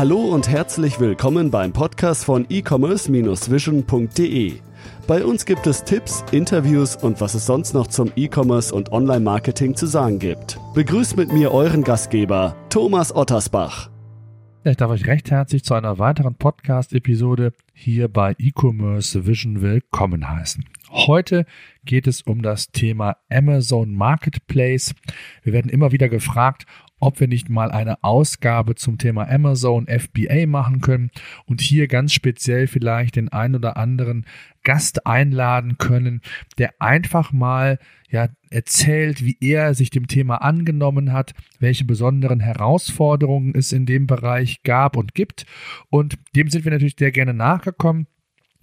Hallo und herzlich willkommen beim Podcast von e-commerce-vision.de. Bei uns gibt es Tipps, Interviews und was es sonst noch zum E-Commerce und Online-Marketing zu sagen gibt. Begrüßt mit mir euren Gastgeber, Thomas Ottersbach. Ich darf euch recht herzlich zu einer weiteren Podcast-Episode hier bei E-Commerce Vision willkommen heißen. Heute geht es um das Thema Amazon Marketplace. Wir werden immer wieder gefragt, ob wir nicht mal eine Ausgabe zum Thema Amazon FBA machen können und hier ganz speziell vielleicht den ein oder anderen Gast einladen können, der einfach mal ja erzählt, wie er sich dem Thema angenommen hat, welche besonderen Herausforderungen es in dem Bereich gab und gibt und dem sind wir natürlich sehr gerne nachgekommen.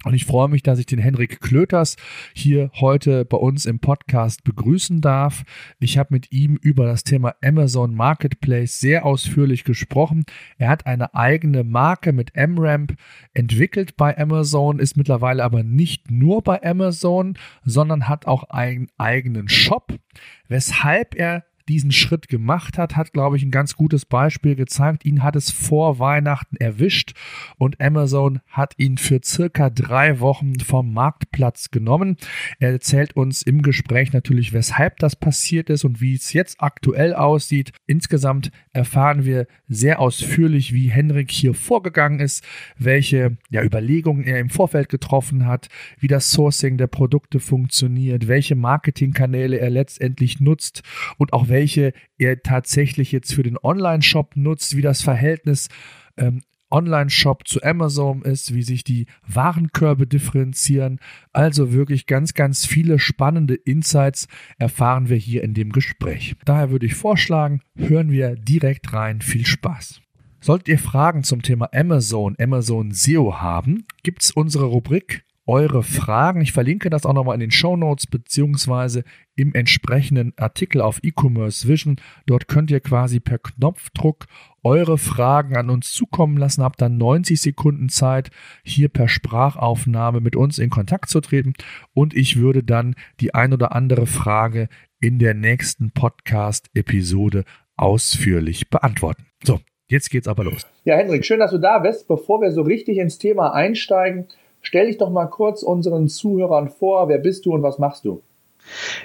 Und ich freue mich, dass ich den Henrik Klöters hier heute bei uns im Podcast begrüßen darf. Ich habe mit ihm über das Thema Amazon Marketplace sehr ausführlich gesprochen. Er hat eine eigene Marke mit MRAMP entwickelt bei Amazon, ist mittlerweile aber nicht nur bei Amazon, sondern hat auch einen eigenen Shop, weshalb er diesen Schritt gemacht hat, hat, glaube ich, ein ganz gutes Beispiel gezeigt. Ihn hat es vor Weihnachten erwischt und Amazon hat ihn für circa drei Wochen vom Marktplatz genommen. Er erzählt uns im Gespräch natürlich, weshalb das passiert ist und wie es jetzt aktuell aussieht. Insgesamt erfahren wir sehr ausführlich, wie Henrik hier vorgegangen ist, welche ja, Überlegungen er im Vorfeld getroffen hat, wie das Sourcing der Produkte funktioniert, welche Marketingkanäle er letztendlich nutzt und auch welche welche er tatsächlich jetzt für den Online-Shop nutzt, wie das Verhältnis ähm, Online-Shop zu Amazon ist, wie sich die Warenkörbe differenzieren. Also wirklich ganz, ganz viele spannende Insights erfahren wir hier in dem Gespräch. Daher würde ich vorschlagen, hören wir direkt rein. Viel Spaß. Solltet ihr Fragen zum Thema Amazon, Amazon SEO haben, gibt es unsere Rubrik eure Fragen. Ich verlinke das auch nochmal in den Show Notes beziehungsweise im entsprechenden Artikel auf E-Commerce Vision. Dort könnt ihr quasi per Knopfdruck eure Fragen an uns zukommen lassen. Habt dann 90 Sekunden Zeit, hier per Sprachaufnahme mit uns in Kontakt zu treten. Und ich würde dann die ein oder andere Frage in der nächsten Podcast-Episode ausführlich beantworten. So, jetzt geht's aber los. Ja, Hendrik, schön, dass du da bist. Bevor wir so richtig ins Thema einsteigen, Stell dich doch mal kurz unseren Zuhörern vor. Wer bist du und was machst du?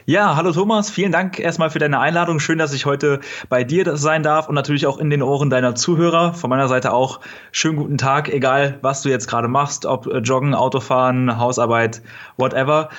Ja, hallo Thomas, vielen Dank erstmal für deine Einladung. Schön, dass ich heute bei dir sein darf und natürlich auch in den Ohren deiner Zuhörer. Von meiner Seite auch schönen guten Tag, egal was du jetzt gerade machst, ob Joggen, Autofahren, Hausarbeit, whatever.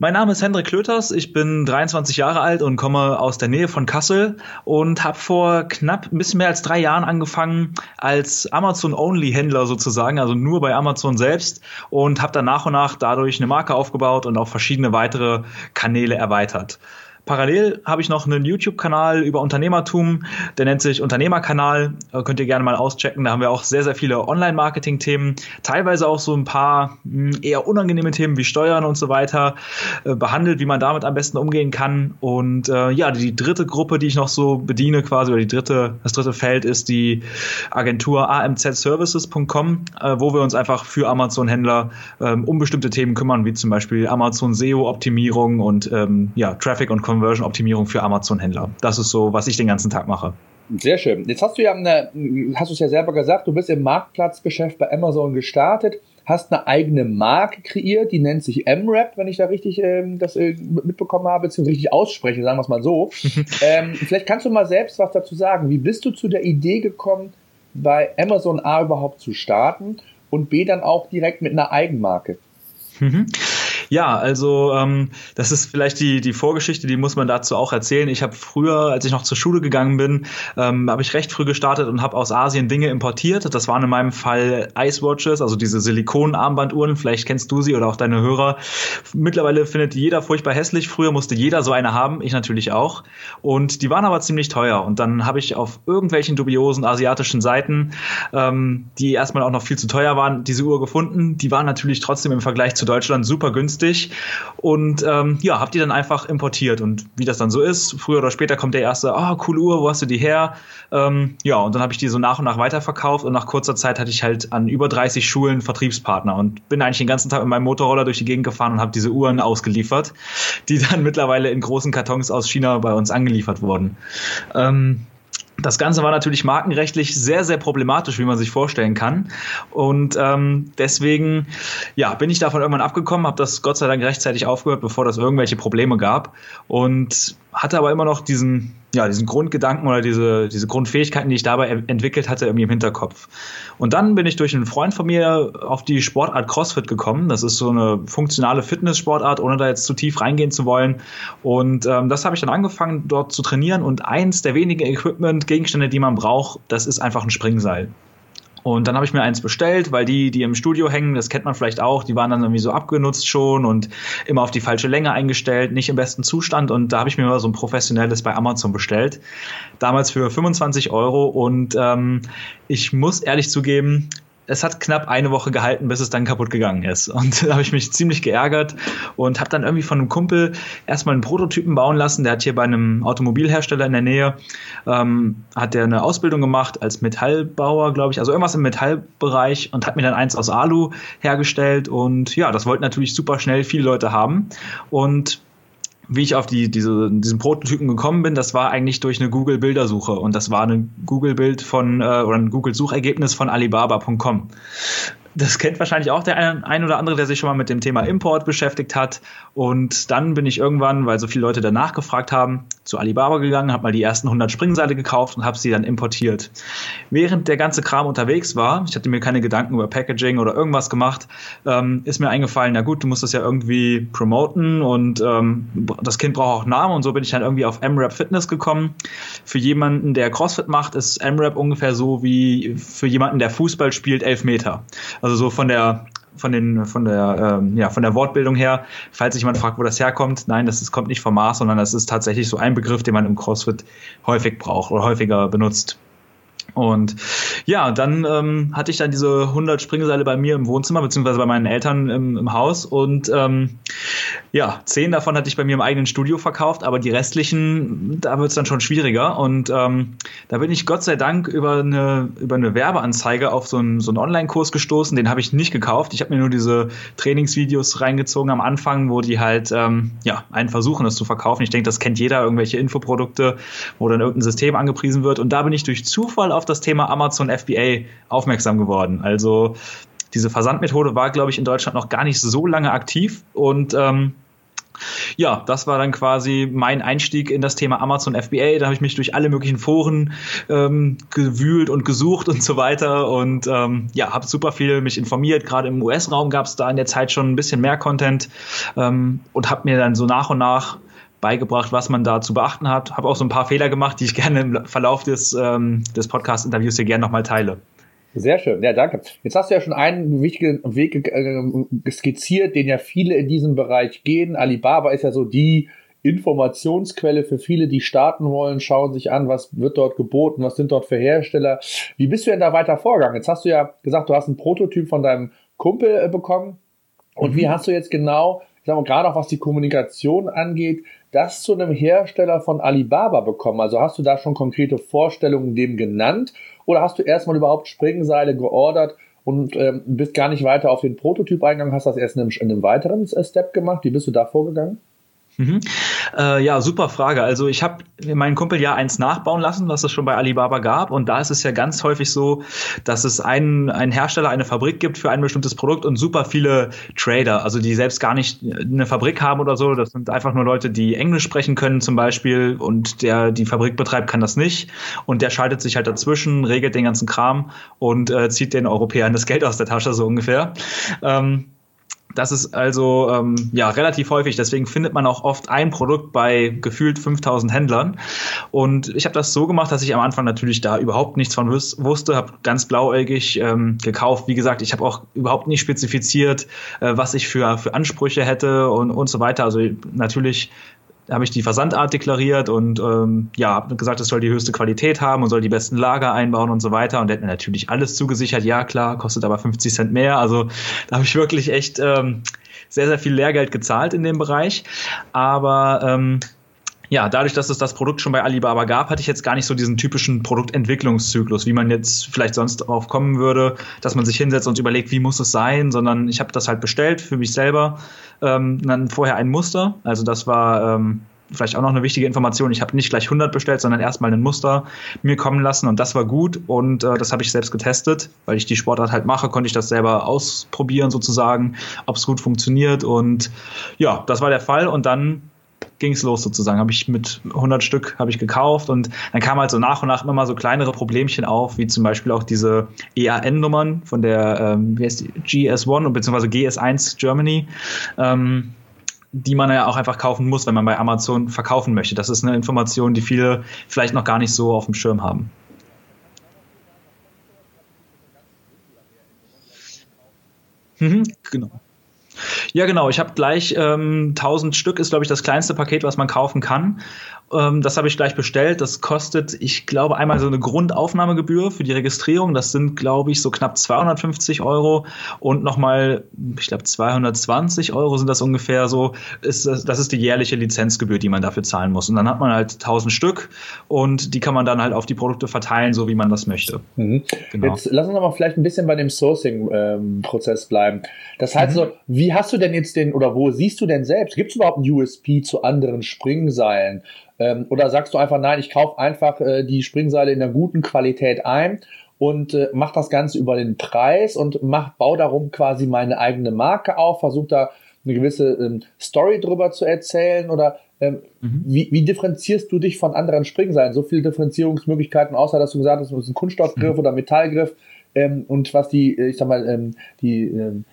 Mein Name ist Hendrik Klöters, ich bin 23 Jahre alt und komme aus der Nähe von Kassel und habe vor knapp ein bisschen mehr als drei Jahren angefangen als Amazon-Only-Händler sozusagen, also nur bei Amazon selbst und habe dann nach und nach dadurch eine Marke aufgebaut und auch verschiedene weitere Kanäle erweitert. Parallel habe ich noch einen YouTube-Kanal über Unternehmertum, der nennt sich Unternehmerkanal. Äh, könnt ihr gerne mal auschecken. Da haben wir auch sehr, sehr viele Online-Marketing-Themen, teilweise auch so ein paar hm, eher unangenehme Themen wie Steuern und so weiter äh, behandelt, wie man damit am besten umgehen kann. Und äh, ja, die dritte Gruppe, die ich noch so bediene, quasi, oder die dritte, das dritte Feld ist die Agentur amzservices.com, äh, wo wir uns einfach für Amazon-Händler ähm, um bestimmte Themen kümmern, wie zum Beispiel Amazon SEO-Optimierung und ähm, ja, Traffic und Conversion-Optimierung für Amazon-Händler. Das ist so, was ich den ganzen Tag mache. Sehr schön. Jetzt hast du ja eine, hast du es ja selber gesagt, du bist im Marktplatzgeschäft bei Amazon gestartet, hast eine eigene Marke kreiert, die nennt sich MRAP, wenn ich da richtig ähm, das äh, mitbekommen habe, beziehungsweise richtig ausspreche, sagen wir es mal so. ähm, vielleicht kannst du mal selbst was dazu sagen. Wie bist du zu der Idee gekommen, bei Amazon A überhaupt zu starten und B dann auch direkt mit einer Eigenmarke? Ja, also ähm, das ist vielleicht die, die Vorgeschichte, die muss man dazu auch erzählen. Ich habe früher, als ich noch zur Schule gegangen bin, ähm, habe ich recht früh gestartet und habe aus Asien Dinge importiert. Das waren in meinem Fall Icewatches, also diese Silikon-Armbanduhren. Vielleicht kennst du sie oder auch deine Hörer. Mittlerweile findet jeder furchtbar hässlich. Früher musste jeder so eine haben, ich natürlich auch. Und die waren aber ziemlich teuer. Und dann habe ich auf irgendwelchen dubiosen asiatischen Seiten, ähm, die erstmal auch noch viel zu teuer waren, diese Uhr gefunden. Die waren natürlich trotzdem im Vergleich zu Deutschland super günstig günstig und ähm, ja, habt die dann einfach importiert und wie das dann so ist, früher oder später kommt der erste, ah, oh, coole Uhr, wo hast du die her? Ähm, ja, und dann habe ich die so nach und nach weiterverkauft und nach kurzer Zeit hatte ich halt an über 30 Schulen Vertriebspartner und bin eigentlich den ganzen Tag mit meinem Motorroller durch die Gegend gefahren und habe diese Uhren ausgeliefert, die dann mittlerweile in großen Kartons aus China bei uns angeliefert wurden. Ähm, Das Ganze war natürlich markenrechtlich sehr, sehr problematisch, wie man sich vorstellen kann. Und ähm, deswegen ja, bin ich davon irgendwann abgekommen, habe das Gott sei Dank rechtzeitig aufgehört, bevor das irgendwelche Probleme gab. Und hatte aber immer noch diesen, ja, diesen Grundgedanken oder diese, diese Grundfähigkeiten, die ich dabei entwickelt hatte, irgendwie im Hinterkopf. Und dann bin ich durch einen Freund von mir auf die Sportart CrossFit gekommen. Das ist so eine funktionale Fitness-Sportart, ohne da jetzt zu tief reingehen zu wollen. Und ähm, das habe ich dann angefangen, dort zu trainieren. Und eins der wenigen Equipment-Gegenstände, die man braucht, das ist einfach ein Springseil. Und dann habe ich mir eins bestellt, weil die, die im Studio hängen, das kennt man vielleicht auch, die waren dann irgendwie so abgenutzt schon und immer auf die falsche Länge eingestellt, nicht im besten Zustand. Und da habe ich mir mal so ein professionelles bei Amazon bestellt. Damals für 25 Euro. Und ähm, ich muss ehrlich zugeben, es hat knapp eine Woche gehalten, bis es dann kaputt gegangen ist. Und da habe ich mich ziemlich geärgert und habe dann irgendwie von einem Kumpel erstmal einen Prototypen bauen lassen. Der hat hier bei einem Automobilhersteller in der Nähe, ähm, hat der eine Ausbildung gemacht als Metallbauer, glaube ich, also irgendwas im Metallbereich und hat mir dann eins aus Alu hergestellt. Und ja, das wollten natürlich super schnell viele Leute haben. Und wie ich auf die, diese, diesen Prototypen gekommen bin, das war eigentlich durch eine Google-Bildersuche. Und das war ein Google-Bild von äh, oder ein Google-Suchergebnis von Alibaba.com das kennt wahrscheinlich auch der ein, ein, oder andere, der sich schon mal mit dem Thema Import beschäftigt hat. Und dann bin ich irgendwann, weil so viele Leute danach gefragt haben, zu Alibaba gegangen, habe mal die ersten 100 Springseile gekauft und habe sie dann importiert. Während der ganze Kram unterwegs war, ich hatte mir keine Gedanken über Packaging oder irgendwas gemacht, ähm, ist mir eingefallen, na gut, du musst das ja irgendwie promoten und ähm, das Kind braucht auch Namen und so bin ich dann irgendwie auf MRAP Fitness gekommen. Für jemanden, der CrossFit macht, ist MRAP ungefähr so wie für jemanden, der Fußball spielt, elf Meter. Also so von der von den von der ähm, ja von der Wortbildung her, falls sich jemand fragt, wo das herkommt, nein, das ist, kommt nicht vom Mars, sondern das ist tatsächlich so ein Begriff, den man im CrossFit häufig braucht oder häufiger benutzt. Und ja, dann ähm, hatte ich dann diese 100 Springseile bei mir im Wohnzimmer, beziehungsweise bei meinen Eltern im, im Haus. Und ähm, ja, zehn davon hatte ich bei mir im eigenen Studio verkauft, aber die restlichen, da wird es dann schon schwieriger. Und ähm, da bin ich Gott sei Dank über eine, über eine Werbeanzeige auf so einen, so einen Online-Kurs gestoßen. Den habe ich nicht gekauft. Ich habe mir nur diese Trainingsvideos reingezogen am Anfang, wo die halt ähm, ja, einen versuchen, das zu verkaufen. Ich denke, das kennt jeder, irgendwelche Infoprodukte, wo dann irgendein System angepriesen wird. Und da bin ich durch Zufall auf das Thema Amazon FBA aufmerksam geworden. Also diese Versandmethode war, glaube ich, in Deutschland noch gar nicht so lange aktiv und ähm, ja, das war dann quasi mein Einstieg in das Thema Amazon FBA. Da habe ich mich durch alle möglichen Foren ähm, gewühlt und gesucht und so weiter und ähm, ja, habe super viel mich informiert. Gerade im US-Raum gab es da in der Zeit schon ein bisschen mehr Content ähm, und habe mir dann so nach und nach beigebracht, was man da zu beachten hat. Habe auch so ein paar Fehler gemacht, die ich gerne im Verlauf des, ähm, des Podcast-Interviews hier gerne nochmal teile. Sehr schön, ja, danke. Jetzt hast du ja schon einen wichtigen Weg äh, skizziert, den ja viele in diesem Bereich gehen. Alibaba ist ja so die Informationsquelle für viele, die starten wollen, schauen sich an, was wird dort geboten, was sind dort für Hersteller. Wie bist du denn da weiter vorgegangen? Jetzt hast du ja gesagt, du hast einen Prototyp von deinem Kumpel äh, bekommen. Und mhm. wie hast du jetzt genau, ich sag mal, gerade auch was die Kommunikation angeht, das zu einem Hersteller von Alibaba bekommen? Also hast du da schon konkrete Vorstellungen dem genannt oder hast du erstmal überhaupt Springseile geordert und ähm, bist gar nicht weiter auf den Prototyp eingegangen, hast das erst in einem, in einem weiteren Step gemacht? Wie bist du da vorgegangen? Mhm. Äh, ja, super Frage. Also ich habe meinen Kumpel ja eins nachbauen lassen, was es schon bei Alibaba gab. Und da ist es ja ganz häufig so, dass es einen, einen Hersteller, eine Fabrik gibt für ein bestimmtes Produkt und super viele Trader, also die selbst gar nicht eine Fabrik haben oder so. Das sind einfach nur Leute, die Englisch sprechen können zum Beispiel und der die Fabrik betreibt, kann das nicht. Und der schaltet sich halt dazwischen, regelt den ganzen Kram und äh, zieht den Europäern das Geld aus der Tasche so ungefähr. Ähm, das ist also ähm, ja relativ häufig. Deswegen findet man auch oft ein Produkt bei gefühlt 5000 Händlern. Und ich habe das so gemacht, dass ich am Anfang natürlich da überhaupt nichts von wusste, habe ganz blauäugig ähm, gekauft. Wie gesagt, ich habe auch überhaupt nicht spezifiziert, äh, was ich für, für Ansprüche hätte und, und so weiter. Also natürlich habe ich die Versandart deklariert und ähm, ja, habe gesagt, es soll die höchste Qualität haben und soll die besten Lager einbauen und so weiter. Und der hat mir natürlich alles zugesichert. Ja, klar, kostet aber 50 Cent mehr. Also da habe ich wirklich echt ähm, sehr, sehr viel Lehrgeld gezahlt in dem Bereich. Aber ähm, ja, dadurch, dass es das Produkt schon bei Alibaba gab, hatte ich jetzt gar nicht so diesen typischen Produktentwicklungszyklus, wie man jetzt vielleicht sonst darauf kommen würde, dass man sich hinsetzt und überlegt, wie muss es sein, sondern ich habe das halt bestellt für mich selber, ähm, dann vorher ein Muster, also das war ähm, vielleicht auch noch eine wichtige Information. Ich habe nicht gleich 100 bestellt, sondern erstmal ein Muster mir kommen lassen und das war gut und äh, das habe ich selbst getestet, weil ich die Sportart halt mache, konnte ich das selber ausprobieren sozusagen, ob es gut funktioniert und ja, das war der Fall und dann ging es los sozusagen. Habe ich mit 100 Stück habe ich gekauft und dann kam halt so nach und nach immer mal so kleinere Problemchen auf, wie zum Beispiel auch diese EAN-Nummern von der ähm, wie heißt die? GS1 und beziehungsweise GS1 Germany. Ähm, die man ja auch einfach kaufen muss, wenn man bei Amazon verkaufen möchte. Das ist eine Information, die viele vielleicht noch gar nicht so auf dem Schirm haben. Mhm, genau. Ja, genau. Ich habe gleich ähm, 1000 Stück, ist glaube ich das kleinste Paket, was man kaufen kann. Ähm, das habe ich gleich bestellt. Das kostet, ich glaube, einmal so eine Grundaufnahmegebühr für die Registrierung. Das sind, glaube ich, so knapp 250 Euro und nochmal, ich glaube, 220 Euro sind das ungefähr so. Ist, das ist die jährliche Lizenzgebühr, die man dafür zahlen muss. Und dann hat man halt 1000 Stück und die kann man dann halt auf die Produkte verteilen, so wie man das möchte. Mhm. Genau. Jetzt lass uns aber vielleicht ein bisschen bei dem Sourcing-Prozess ähm, bleiben. Das heißt mhm. so, wie hast du denn jetzt den oder wo siehst du denn selbst? Gibt es überhaupt ein USP zu anderen Springseilen? Ähm, oder sagst du einfach, nein, ich kaufe einfach äh, die Springseile in einer guten Qualität ein und äh, mach das Ganze über den Preis und mach, bau darum quasi meine eigene Marke auf, versuch da eine gewisse ähm, Story drüber zu erzählen oder ähm, mhm. wie, wie differenzierst du dich von anderen Springseilen? So viele Differenzierungsmöglichkeiten, außer dass du gesagt hast, es ist ein Kunststoffgriff mhm. oder Metallgriff ähm, und was die, äh, ich sag mal, ähm, die ähm,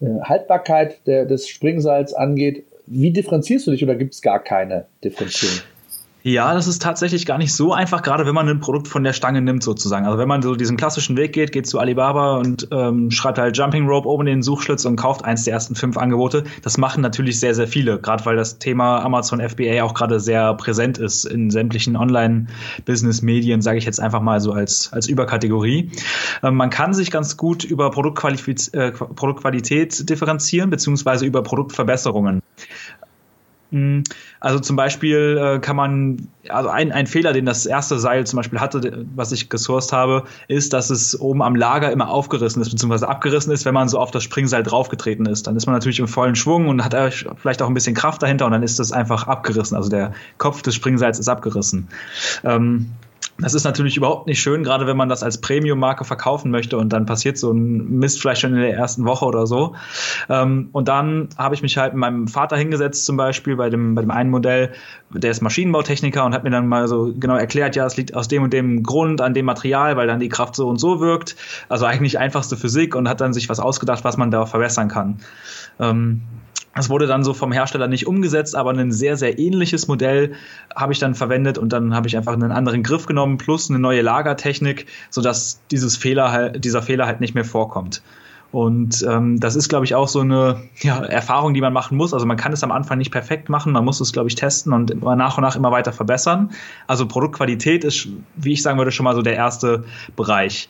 äh, Haltbarkeit der, des Springseils angeht, wie differenzierst du dich oder gibt es gar keine Differenzierung? Ja, das ist tatsächlich gar nicht so einfach, gerade wenn man ein Produkt von der Stange nimmt sozusagen. Also wenn man so diesen klassischen Weg geht, geht zu Alibaba und ähm, schreibt halt Jumping Rope oben in den Suchschlitz und kauft eins der ersten fünf Angebote. Das machen natürlich sehr, sehr viele, gerade weil das Thema Amazon FBA auch gerade sehr präsent ist in sämtlichen Online-Business-Medien, sage ich jetzt einfach mal so als, als Überkategorie. Ähm, man kann sich ganz gut über äh, Produktqualität differenzieren, beziehungsweise über Produktverbesserungen. Hm, also zum Beispiel äh, kann man, also ein, ein Fehler, den das erste Seil zum Beispiel hatte, was ich gesourced habe, ist, dass es oben am Lager immer aufgerissen ist, beziehungsweise abgerissen ist, wenn man so auf das Springseil draufgetreten ist. Dann ist man natürlich im vollen Schwung und hat vielleicht auch ein bisschen Kraft dahinter und dann ist das einfach abgerissen. Also der Kopf des Springseils ist abgerissen. Ähm, das ist natürlich überhaupt nicht schön, gerade wenn man das als Premium-Marke verkaufen möchte und dann passiert so ein Mist vielleicht schon in der ersten Woche oder so. Ähm, und dann habe ich mich halt mit meinem Vater hingesetzt, zum Beispiel bei dem, bei dem einen Modell, der ist Maschinenbautechniker und hat mir dann mal so genau erklärt, ja, es liegt aus dem und dem Grund an dem Material, weil dann die Kraft so und so wirkt. Also eigentlich einfachste Physik und hat dann sich was ausgedacht, was man da verbessern kann. Das wurde dann so vom Hersteller nicht umgesetzt, aber ein sehr, sehr ähnliches Modell habe ich dann verwendet und dann habe ich einfach einen anderen Griff genommen plus eine neue Lagertechnik, sodass dieses Fehler dieser Fehler halt nicht mehr vorkommt. Und ähm, das ist, glaube ich, auch so eine ja, Erfahrung, die man machen muss. Also man kann es am Anfang nicht perfekt machen, man muss es, glaube ich, testen und immer nach und nach immer weiter verbessern. Also Produktqualität ist, wie ich sagen würde, schon mal so der erste Bereich.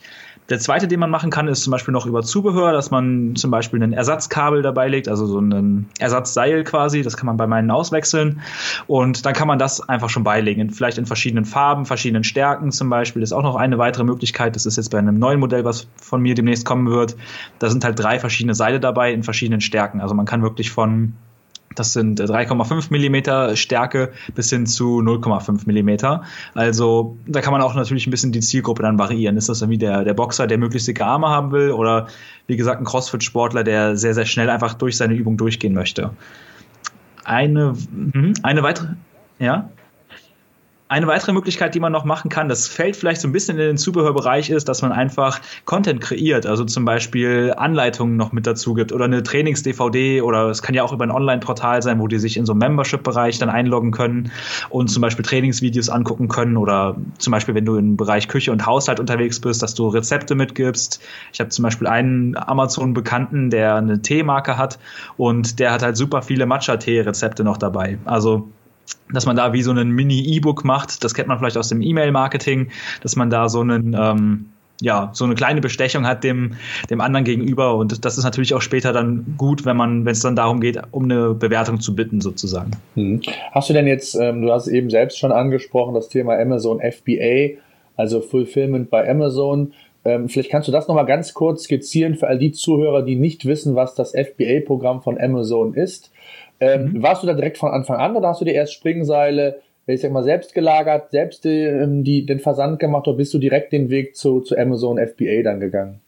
Der zweite, den man machen kann, ist zum Beispiel noch über Zubehör, dass man zum Beispiel ein Ersatzkabel dabei legt, also so ein Ersatzseil quasi. Das kann man bei meinen auswechseln. Und dann kann man das einfach schon beilegen. Vielleicht in verschiedenen Farben, verschiedenen Stärken zum Beispiel. Das ist auch noch eine weitere Möglichkeit. Das ist jetzt bei einem neuen Modell, was von mir demnächst kommen wird. Da sind halt drei verschiedene Seile dabei in verschiedenen Stärken. Also man kann wirklich von das sind 3,5 Millimeter Stärke bis hin zu 0,5 Millimeter. Also da kann man auch natürlich ein bisschen die Zielgruppe dann variieren. Ist das irgendwie der, der Boxer, der möglichst dicke Arme haben will oder wie gesagt ein Crossfit-Sportler, der sehr, sehr schnell einfach durch seine Übung durchgehen möchte. Eine, mhm, eine weitere, ja? Eine weitere Möglichkeit, die man noch machen kann, das fällt vielleicht so ein bisschen in den Zubehörbereich, ist, dass man einfach Content kreiert, also zum Beispiel Anleitungen noch mit dazu gibt oder eine Trainings-DVD oder es kann ja auch über ein Online-Portal sein, wo die sich in so einem Membership-Bereich dann einloggen können und zum Beispiel Trainingsvideos angucken können oder zum Beispiel, wenn du im Bereich Küche und Haushalt unterwegs bist, dass du Rezepte mitgibst. Ich habe zum Beispiel einen Amazon-Bekannten, der eine Teemarke hat und der hat halt super viele Matcha-Tee-Rezepte noch dabei. Also dass man da wie so einen Mini-E-Book macht. Das kennt man vielleicht aus dem E-Mail-Marketing, dass man da so einen ähm, ja, so eine kleine Bestechung hat dem, dem anderen gegenüber. Und das ist natürlich auch später dann gut, wenn man, wenn es dann darum geht, um eine Bewertung zu bitten, sozusagen. Hm. Hast du denn jetzt, ähm, du hast eben selbst schon angesprochen, das Thema Amazon FBA, also Fulfillment bei Amazon. Ähm, vielleicht kannst du das nochmal ganz kurz skizzieren für all die Zuhörer, die nicht wissen, was das FBA-Programm von Amazon ist. Ähm, mhm. Warst du da direkt von Anfang an oder hast du dir erst Springseile, ich sag mal, selbst gelagert, selbst die, ähm, die, den Versand gemacht oder bist du direkt den Weg zu, zu Amazon FBA dann gegangen?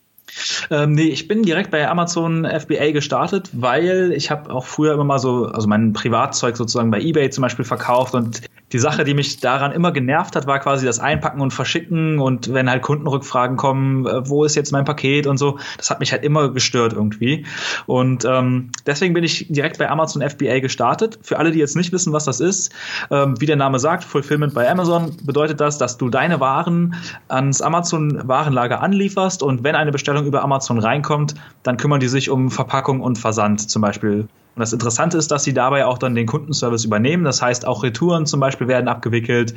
Ähm, nee, ich bin direkt bei Amazon FBA gestartet, weil ich habe auch früher immer mal so, also mein Privatzeug sozusagen bei eBay zum Beispiel verkauft und die Sache, die mich daran immer genervt hat, war quasi das Einpacken und Verschicken und wenn halt Kundenrückfragen kommen, äh, wo ist jetzt mein Paket und so, das hat mich halt immer gestört irgendwie. Und ähm, deswegen bin ich direkt bei Amazon FBA gestartet. Für alle, die jetzt nicht wissen, was das ist, ähm, wie der Name sagt, Fulfillment bei Amazon bedeutet das, dass du deine Waren ans Amazon Warenlager anlieferst und wenn eine Bestellung über Amazon reinkommt, dann kümmern die sich um Verpackung und Versand zum Beispiel und das Interessante ist, dass sie dabei auch dann den Kundenservice übernehmen. Das heißt, auch Retouren zum Beispiel werden abgewickelt,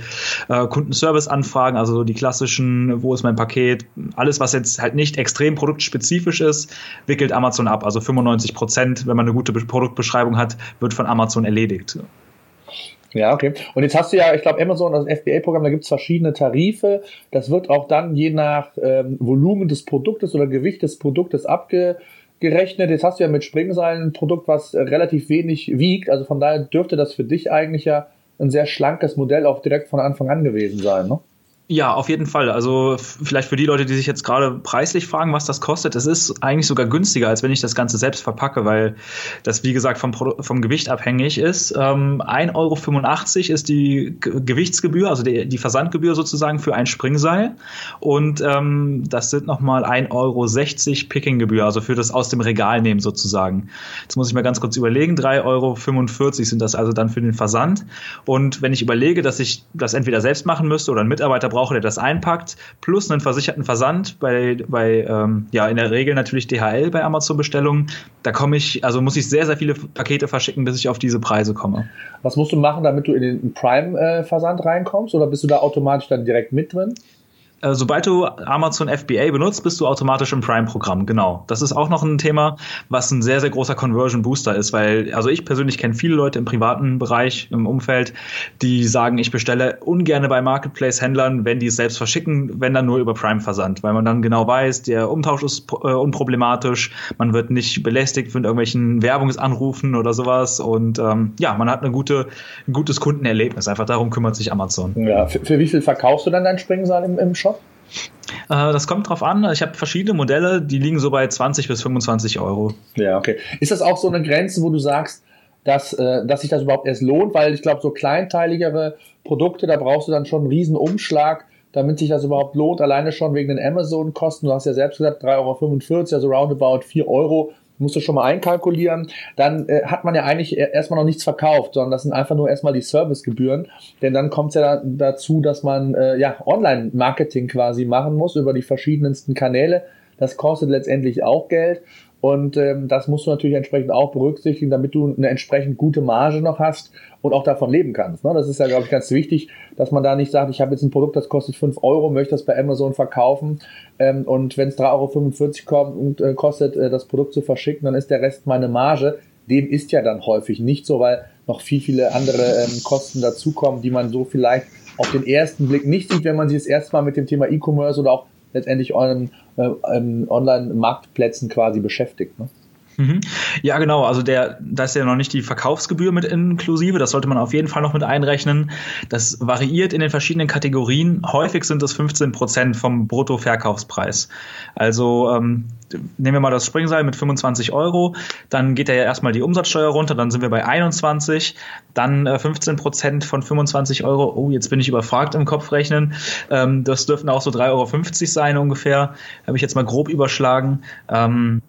äh, Kundenservice-Anfragen, also die klassischen, wo ist mein Paket, alles, was jetzt halt nicht extrem produktspezifisch ist, wickelt Amazon ab. Also 95 Prozent, wenn man eine gute Produktbeschreibung hat, wird von Amazon erledigt. Ja, okay. Und jetzt hast du ja, ich glaube, Amazon, das FBA-Programm, da gibt es verschiedene Tarife. Das wird auch dann je nach ähm, Volumen des Produktes oder Gewicht des Produktes abge gerechnet. Jetzt hast du ja mit Springseilen ein Produkt, was relativ wenig wiegt. Also von daher dürfte das für dich eigentlich ja ein sehr schlankes Modell auch direkt von Anfang an gewesen sein. Ne? Ja, auf jeden Fall. Also vielleicht für die Leute, die sich jetzt gerade preislich fragen, was das kostet, es ist eigentlich sogar günstiger, als wenn ich das Ganze selbst verpacke, weil das, wie gesagt, vom, vom Gewicht abhängig ist. Ähm, 1,85 Euro ist die Gewichtsgebühr, also die, die, Versandgebühr sozusagen für ein Springseil. Und ähm, das sind nochmal 1,60 Euro Pickinggebühr, also für das aus dem Regal nehmen sozusagen. Jetzt muss ich mal ganz kurz überlegen, 3,45 Euro sind das also dann für den Versand. Und wenn ich überlege, dass ich das entweder selbst machen müsste oder ein Mitarbeiter brauche, der das einpackt, plus einen versicherten Versand bei, bei ähm, ja, in der Regel natürlich DHL bei Amazon-Bestellungen. Da komme ich, also muss ich sehr, sehr viele Pakete verschicken, bis ich auf diese Preise komme. Was musst du machen, damit du in den Prime-Versand reinkommst? Oder bist du da automatisch dann direkt mit drin? Äh, sobald du Amazon FBA benutzt, bist du automatisch im Prime-Programm. Genau. Das ist auch noch ein Thema, was ein sehr, sehr großer Conversion Booster ist, weil, also ich persönlich kenne viele Leute im privaten Bereich, im Umfeld, die sagen, ich bestelle ungern bei Marketplace-Händlern, wenn die es selbst verschicken, wenn dann nur über Prime-Versand, weil man dann genau weiß, der Umtausch ist äh, unproblematisch, man wird nicht belästigt von irgendwelchen Werbungsanrufen oder sowas und ähm, ja, man hat eine gute, ein gutes Kundenerlebnis. Einfach darum kümmert sich Amazon. Ja, für, für wie viel verkaufst du dann dein Springseil im, im Shop? Äh, das kommt drauf an. Ich habe verschiedene Modelle, die liegen so bei 20 bis 25 Euro. Ja, okay. Ist das auch so eine Grenze, wo du sagst, dass, äh, dass sich das überhaupt erst lohnt? Weil ich glaube, so kleinteiligere Produkte, da brauchst du dann schon einen riesen Umschlag, damit sich das überhaupt lohnt. Alleine schon wegen den Amazon-Kosten. Du hast ja selbst gesagt, 3,45 Euro, also roundabout 4 Euro musst du schon mal einkalkulieren, dann äh, hat man ja eigentlich erstmal noch nichts verkauft, sondern das sind einfach nur erstmal die Servicegebühren. Denn dann kommt es ja da, dazu, dass man äh, ja Online-Marketing quasi machen muss über die verschiedensten Kanäle. Das kostet letztendlich auch Geld. Und ähm, das musst du natürlich entsprechend auch berücksichtigen, damit du eine entsprechend gute Marge noch hast und auch davon leben kannst. Ne? Das ist ja, glaube ich, ganz wichtig, dass man da nicht sagt, ich habe jetzt ein Produkt, das kostet 5 Euro, möchte das bei Amazon verkaufen ähm, und wenn es 3,45 Euro kommt und, äh, kostet, äh, das Produkt zu verschicken, dann ist der Rest meine Marge. Dem ist ja dann häufig nicht so, weil noch viel, viele andere ähm, Kosten dazukommen, die man so vielleicht auf den ersten Blick nicht sieht, wenn man sich das erste Mal mit dem Thema E-Commerce oder auch letztendlich euren äh, Online-Marktplätzen quasi beschäftigt. Ne? Mhm. Ja, genau. Also der, da ist ja noch nicht die Verkaufsgebühr mit inklusive. Das sollte man auf jeden Fall noch mit einrechnen. Das variiert in den verschiedenen Kategorien. Häufig sind es 15 Prozent vom Bruttoverkaufspreis. Also ähm, nehmen wir mal das Springseil mit 25 Euro. Dann geht ja erstmal die Umsatzsteuer runter. Dann sind wir bei 21. Dann äh, 15 Prozent von 25 Euro. Oh, jetzt bin ich überfragt im Kopfrechnen. Ähm, das dürften auch so 3,50 Euro sein ungefähr. Habe ich jetzt mal grob überschlagen. Ähm,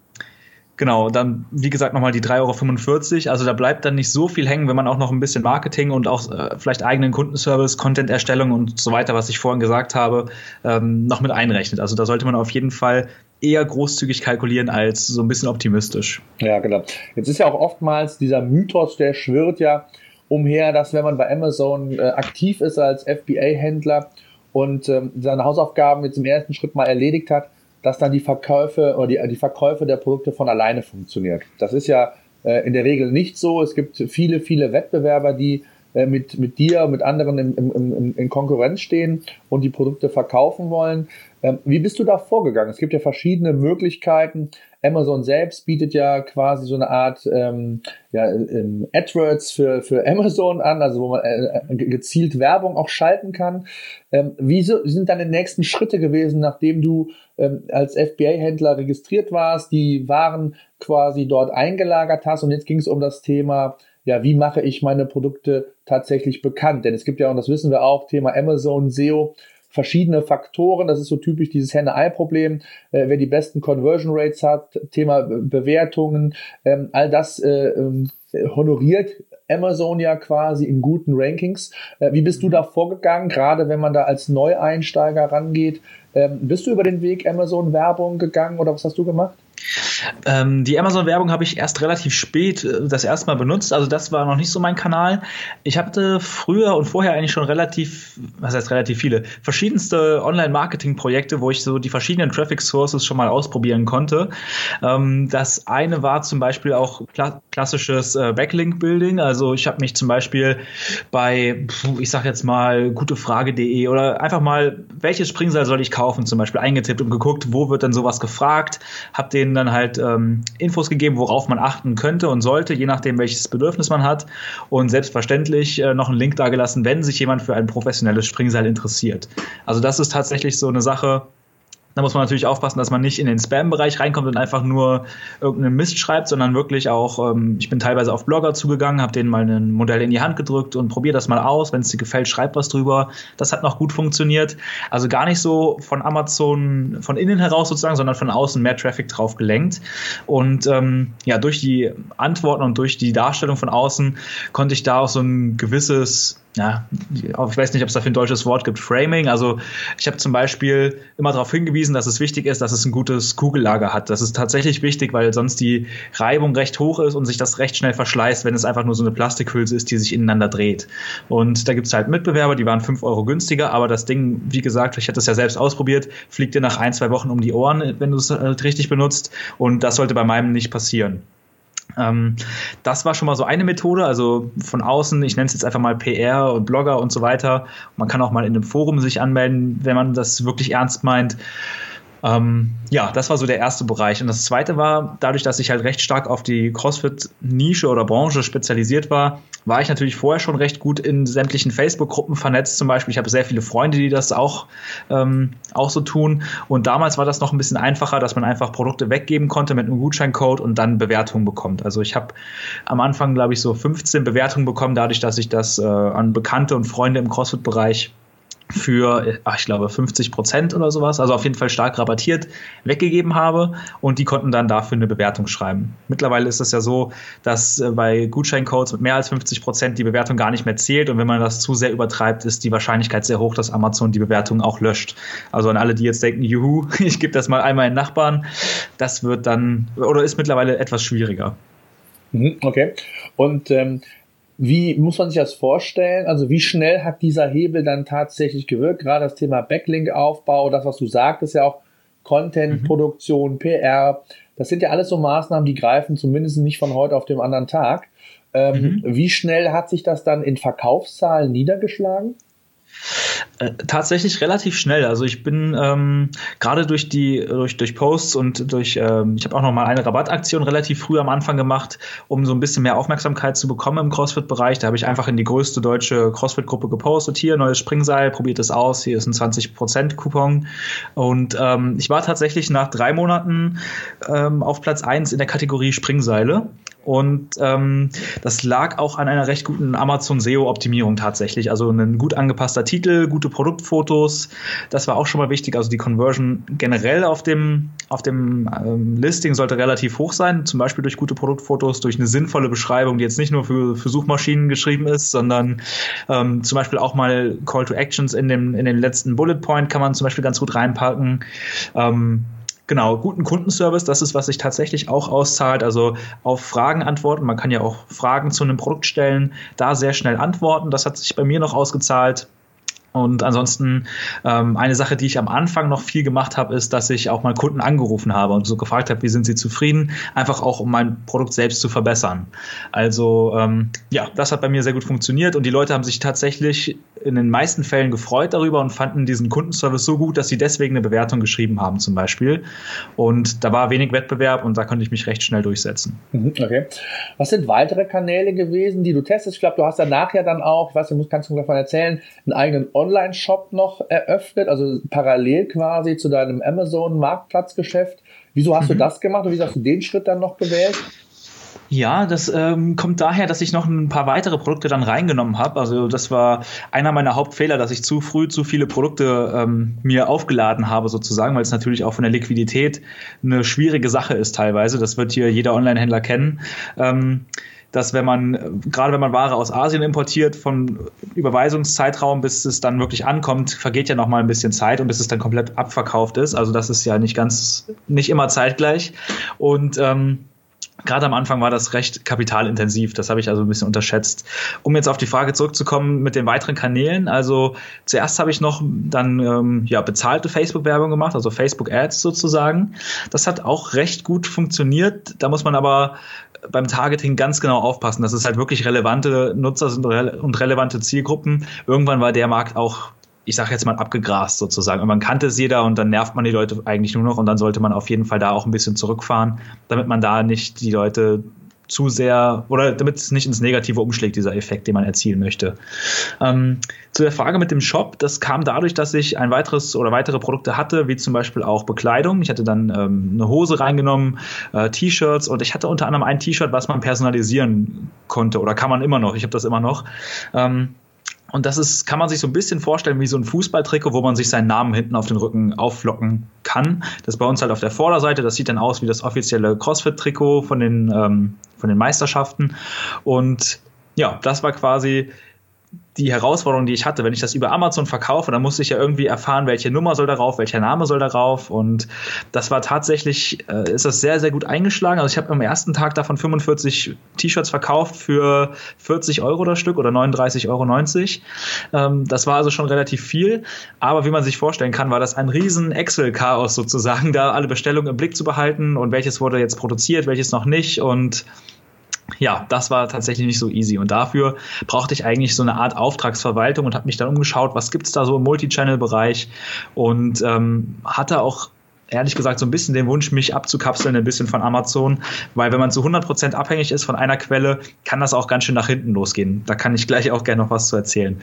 Genau, dann wie gesagt nochmal die 3,45 Euro. Also da bleibt dann nicht so viel hängen, wenn man auch noch ein bisschen Marketing und auch äh, vielleicht eigenen Kundenservice, Content-Erstellung und so weiter, was ich vorhin gesagt habe, ähm, noch mit einrechnet. Also da sollte man auf jeden Fall eher großzügig kalkulieren als so ein bisschen optimistisch. Ja, genau. Jetzt ist ja auch oftmals dieser Mythos, der schwirrt ja umher, dass wenn man bei Amazon äh, aktiv ist als FBA-Händler und ähm, seine Hausaufgaben jetzt im ersten Schritt mal erledigt hat, dass dann die Verkäufe oder die, die Verkäufe der Produkte von alleine funktioniert. Das ist ja äh, in der Regel nicht so. Es gibt viele, viele Wettbewerber, die äh, mit, mit dir, mit anderen in, in, in Konkurrenz stehen und die Produkte verkaufen wollen. Ähm, wie bist du da vorgegangen? Es gibt ja verschiedene Möglichkeiten. Amazon selbst bietet ja quasi so eine Art ähm, ja, ähm, AdWords für, für Amazon an, also wo man äh, äh gezielt Werbung auch schalten kann. Ähm, wie so, sind deine nächsten Schritte gewesen, nachdem du ähm, als FBA-Händler registriert warst, die Waren quasi dort eingelagert hast und jetzt ging es um das Thema ja, wie mache ich meine Produkte tatsächlich bekannt? Denn es gibt ja, und das wissen wir auch, Thema Amazon, SEO, verschiedene Faktoren. Das ist so typisch dieses Henne-Ei-Problem. Äh, wer die besten Conversion Rates hat, Thema Bewertungen, ähm, all das äh, äh, honoriert Amazon ja quasi in guten Rankings. Äh, wie bist du da vorgegangen, gerade wenn man da als Neueinsteiger rangeht? Ähm, bist du über den Weg Amazon-Werbung gegangen oder was hast du gemacht? Ähm, die Amazon-Werbung habe ich erst relativ spät äh, das erste Mal benutzt, also das war noch nicht so mein Kanal. Ich hatte früher und vorher eigentlich schon relativ, was heißt relativ viele, verschiedenste Online-Marketing-Projekte, wo ich so die verschiedenen Traffic-Sources schon mal ausprobieren konnte. Ähm, das eine war zum Beispiel auch kla klassisches äh, Backlink-Building, also ich habe mich zum Beispiel bei, ich sag jetzt mal, gutefrage.de oder einfach mal, welches Springseil soll ich kaufen, zum Beispiel eingetippt und geguckt, wo wird denn sowas gefragt, habe den denen dann halt ähm, Infos gegeben, worauf man achten könnte und sollte, je nachdem, welches Bedürfnis man hat. Und selbstverständlich äh, noch einen Link dagelassen, wenn sich jemand für ein professionelles Springseil interessiert. Also das ist tatsächlich so eine Sache, da muss man natürlich aufpassen, dass man nicht in den Spam-Bereich reinkommt und einfach nur irgendeinen Mist schreibt, sondern wirklich auch, ähm, ich bin teilweise auf Blogger zugegangen, habe denen mal ein Modell in die Hand gedrückt und probier das mal aus. Wenn es dir gefällt, schreib was drüber. Das hat noch gut funktioniert. Also gar nicht so von Amazon von innen heraus sozusagen, sondern von außen mehr Traffic drauf gelenkt. Und ähm, ja, durch die Antworten und durch die Darstellung von außen konnte ich da auch so ein gewisses ja, ich weiß nicht, ob es dafür ein deutsches Wort gibt, Framing. Also ich habe zum Beispiel immer darauf hingewiesen, dass es wichtig ist, dass es ein gutes Kugellager hat. Das ist tatsächlich wichtig, weil sonst die Reibung recht hoch ist und sich das recht schnell verschleißt, wenn es einfach nur so eine Plastikhülse ist, die sich ineinander dreht. Und da gibt es halt Mitbewerber, die waren fünf Euro günstiger, aber das Ding, wie gesagt, ich hatte es ja selbst ausprobiert, fliegt dir nach ein, zwei Wochen um die Ohren, wenn du es halt richtig benutzt. Und das sollte bei meinem nicht passieren. Ähm, das war schon mal so eine Methode, also von außen, ich nenne es jetzt einfach mal PR und Blogger und so weiter. Man kann auch mal in einem Forum sich anmelden, wenn man das wirklich ernst meint. Ähm, ja, das war so der erste Bereich. Und das zweite war, dadurch, dass ich halt recht stark auf die CrossFit-Nische oder Branche spezialisiert war, war ich natürlich vorher schon recht gut in sämtlichen Facebook-Gruppen vernetzt. Zum Beispiel, ich habe sehr viele Freunde, die das auch, ähm, auch so tun. Und damals war das noch ein bisschen einfacher, dass man einfach Produkte weggeben konnte mit einem Gutscheincode und dann Bewertungen bekommt. Also ich habe am Anfang, glaube ich, so 15 Bewertungen bekommen, dadurch, dass ich das äh, an Bekannte und Freunde im CrossFit-Bereich für, ach, ich glaube, 50 Prozent oder sowas, also auf jeden Fall stark rabattiert, weggegeben habe und die konnten dann dafür eine Bewertung schreiben. Mittlerweile ist es ja so, dass äh, bei Gutscheincodes mit mehr als 50 Prozent die Bewertung gar nicht mehr zählt und wenn man das zu sehr übertreibt, ist die Wahrscheinlichkeit sehr hoch, dass Amazon die Bewertung auch löscht. Also an alle, die jetzt denken, juhu, ich gebe das mal einmal in Nachbarn, das wird dann oder ist mittlerweile etwas schwieriger. Mhm, okay. Und ähm, wie muss man sich das vorstellen? Also wie schnell hat dieser Hebel dann tatsächlich gewirkt? Gerade das Thema Backlink-Aufbau, das, was du sagtest, ja auch Content-Produktion, mhm. PR, das sind ja alles so Maßnahmen, die greifen zumindest nicht von heute auf den anderen Tag. Ähm, mhm. Wie schnell hat sich das dann in Verkaufszahlen niedergeschlagen? Äh, tatsächlich relativ schnell. Also ich bin ähm, gerade durch die durch, durch Posts und durch ähm, ich habe auch noch mal eine Rabattaktion relativ früh am Anfang gemacht, um so ein bisschen mehr Aufmerksamkeit zu bekommen im CrossFit-Bereich. Da habe ich einfach in die größte deutsche CrossFit-Gruppe gepostet. Hier neues Springseil, probiert es aus. Hier ist ein 20% Coupon. Und ähm, ich war tatsächlich nach drei Monaten ähm, auf Platz eins in der Kategorie Springseile. Und ähm, das lag auch an einer recht guten Amazon SEO-Optimierung tatsächlich. Also ein gut angepasster Titel, gute Produktfotos. Das war auch schon mal wichtig. Also die Conversion generell auf dem, auf dem ähm, Listing sollte relativ hoch sein. Zum Beispiel durch gute Produktfotos, durch eine sinnvolle Beschreibung, die jetzt nicht nur für, für Suchmaschinen geschrieben ist, sondern ähm, zum Beispiel auch mal Call to Actions in dem, in dem letzten Bullet Point kann man zum Beispiel ganz gut reinpacken. Ähm, Genau, guten Kundenservice, das ist, was sich tatsächlich auch auszahlt. Also auf Fragen antworten. Man kann ja auch Fragen zu einem Produkt stellen, da sehr schnell antworten. Das hat sich bei mir noch ausgezahlt. Und ansonsten ähm, eine Sache, die ich am Anfang noch viel gemacht habe, ist, dass ich auch mal Kunden angerufen habe und so gefragt habe, wie sind sie zufrieden, einfach auch um mein Produkt selbst zu verbessern. Also ähm, ja, das hat bei mir sehr gut funktioniert und die Leute haben sich tatsächlich in den meisten Fällen gefreut darüber und fanden diesen Kundenservice so gut, dass sie deswegen eine Bewertung geschrieben haben zum Beispiel. Und da war wenig Wettbewerb und da konnte ich mich recht schnell durchsetzen. Mhm, okay. Was sind weitere Kanäle gewesen, die du testest? Ich glaube, du hast danach ja dann auch, was kannst du davon erzählen, einen eigenen Online-Shop noch eröffnet, also parallel quasi zu deinem Amazon-Marktplatzgeschäft. Wieso hast mhm. du das gemacht und wieso hast du den Schritt dann noch gewählt? Ja, das ähm, kommt daher, dass ich noch ein paar weitere Produkte dann reingenommen habe. Also das war einer meiner Hauptfehler, dass ich zu früh zu viele Produkte ähm, mir aufgeladen habe sozusagen, weil es natürlich auch von der Liquidität eine schwierige Sache ist teilweise. Das wird hier jeder Online-Händler kennen. Ähm, dass wenn man, gerade wenn man Ware aus Asien importiert, von Überweisungszeitraum bis es dann wirklich ankommt, vergeht ja noch mal ein bisschen Zeit und bis es dann komplett abverkauft ist. Also das ist ja nicht ganz, nicht immer zeitgleich. Und ähm, Gerade am Anfang war das recht kapitalintensiv, das habe ich also ein bisschen unterschätzt. Um jetzt auf die Frage zurückzukommen mit den weiteren Kanälen, also zuerst habe ich noch dann ähm, ja, bezahlte Facebook-Werbung gemacht, also Facebook-Ads sozusagen. Das hat auch recht gut funktioniert. Da muss man aber beim Targeting ganz genau aufpassen, dass es halt wirklich relevante Nutzer sind und relevante Zielgruppen. Irgendwann war der Markt auch ich sage jetzt mal abgegrast sozusagen. Und man kannte es jeder und dann nervt man die Leute eigentlich nur noch und dann sollte man auf jeden Fall da auch ein bisschen zurückfahren, damit man da nicht die Leute zu sehr oder damit es nicht ins Negative umschlägt, dieser Effekt, den man erzielen möchte. Ähm, zu der Frage mit dem Shop, das kam dadurch, dass ich ein weiteres oder weitere Produkte hatte, wie zum Beispiel auch Bekleidung. Ich hatte dann ähm, eine Hose reingenommen, äh, T-Shirts und ich hatte unter anderem ein T-Shirt, was man personalisieren konnte oder kann man immer noch. Ich habe das immer noch. Ähm, und das ist, kann man sich so ein bisschen vorstellen wie so ein Fußballtrikot, wo man sich seinen Namen hinten auf den Rücken aufflocken kann. Das ist bei uns halt auf der Vorderseite. Das sieht dann aus wie das offizielle CrossFit-Trikot von den, ähm, von den Meisterschaften. Und ja, das war quasi die Herausforderung, die ich hatte, wenn ich das über Amazon verkaufe, dann musste ich ja irgendwie erfahren, welche Nummer soll darauf, welcher Name soll darauf. Und das war tatsächlich, äh, ist das sehr, sehr gut eingeschlagen. Also ich habe am ersten Tag davon 45 T-Shirts verkauft für 40 Euro das Stück oder 39,90 Euro. Ähm, das war also schon relativ viel. Aber wie man sich vorstellen kann, war das ein riesen Excel-Chaos sozusagen, da alle Bestellungen im Blick zu behalten und welches wurde jetzt produziert, welches noch nicht. Und ja, das war tatsächlich nicht so easy. Und dafür brauchte ich eigentlich so eine Art Auftragsverwaltung und habe mich dann umgeschaut, was gibt's da so im Multichannel-Bereich und ähm, hatte auch ehrlich gesagt so ein bisschen den Wunsch, mich abzukapseln ein bisschen von Amazon, weil wenn man zu 100% abhängig ist von einer Quelle, kann das auch ganz schön nach hinten losgehen. Da kann ich gleich auch gerne noch was zu erzählen.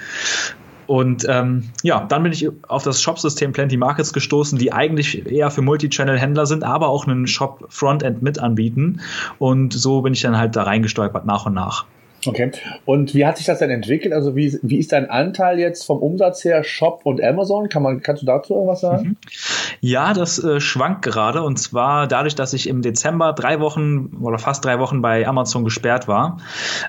Und ähm, ja, dann bin ich auf das Shop-System Plenty Markets gestoßen, die eigentlich eher für Multichannel-Händler sind, aber auch einen Shop-Frontend mit anbieten. Und so bin ich dann halt da reingestolpert nach und nach. Okay. Und wie hat sich das denn entwickelt? Also wie, wie ist dein Anteil jetzt vom Umsatz her Shop und Amazon? Kann man, kannst du dazu irgendwas sagen? Mhm. Ja, das äh, schwankt gerade und zwar dadurch, dass ich im Dezember drei Wochen oder fast drei Wochen bei Amazon gesperrt war.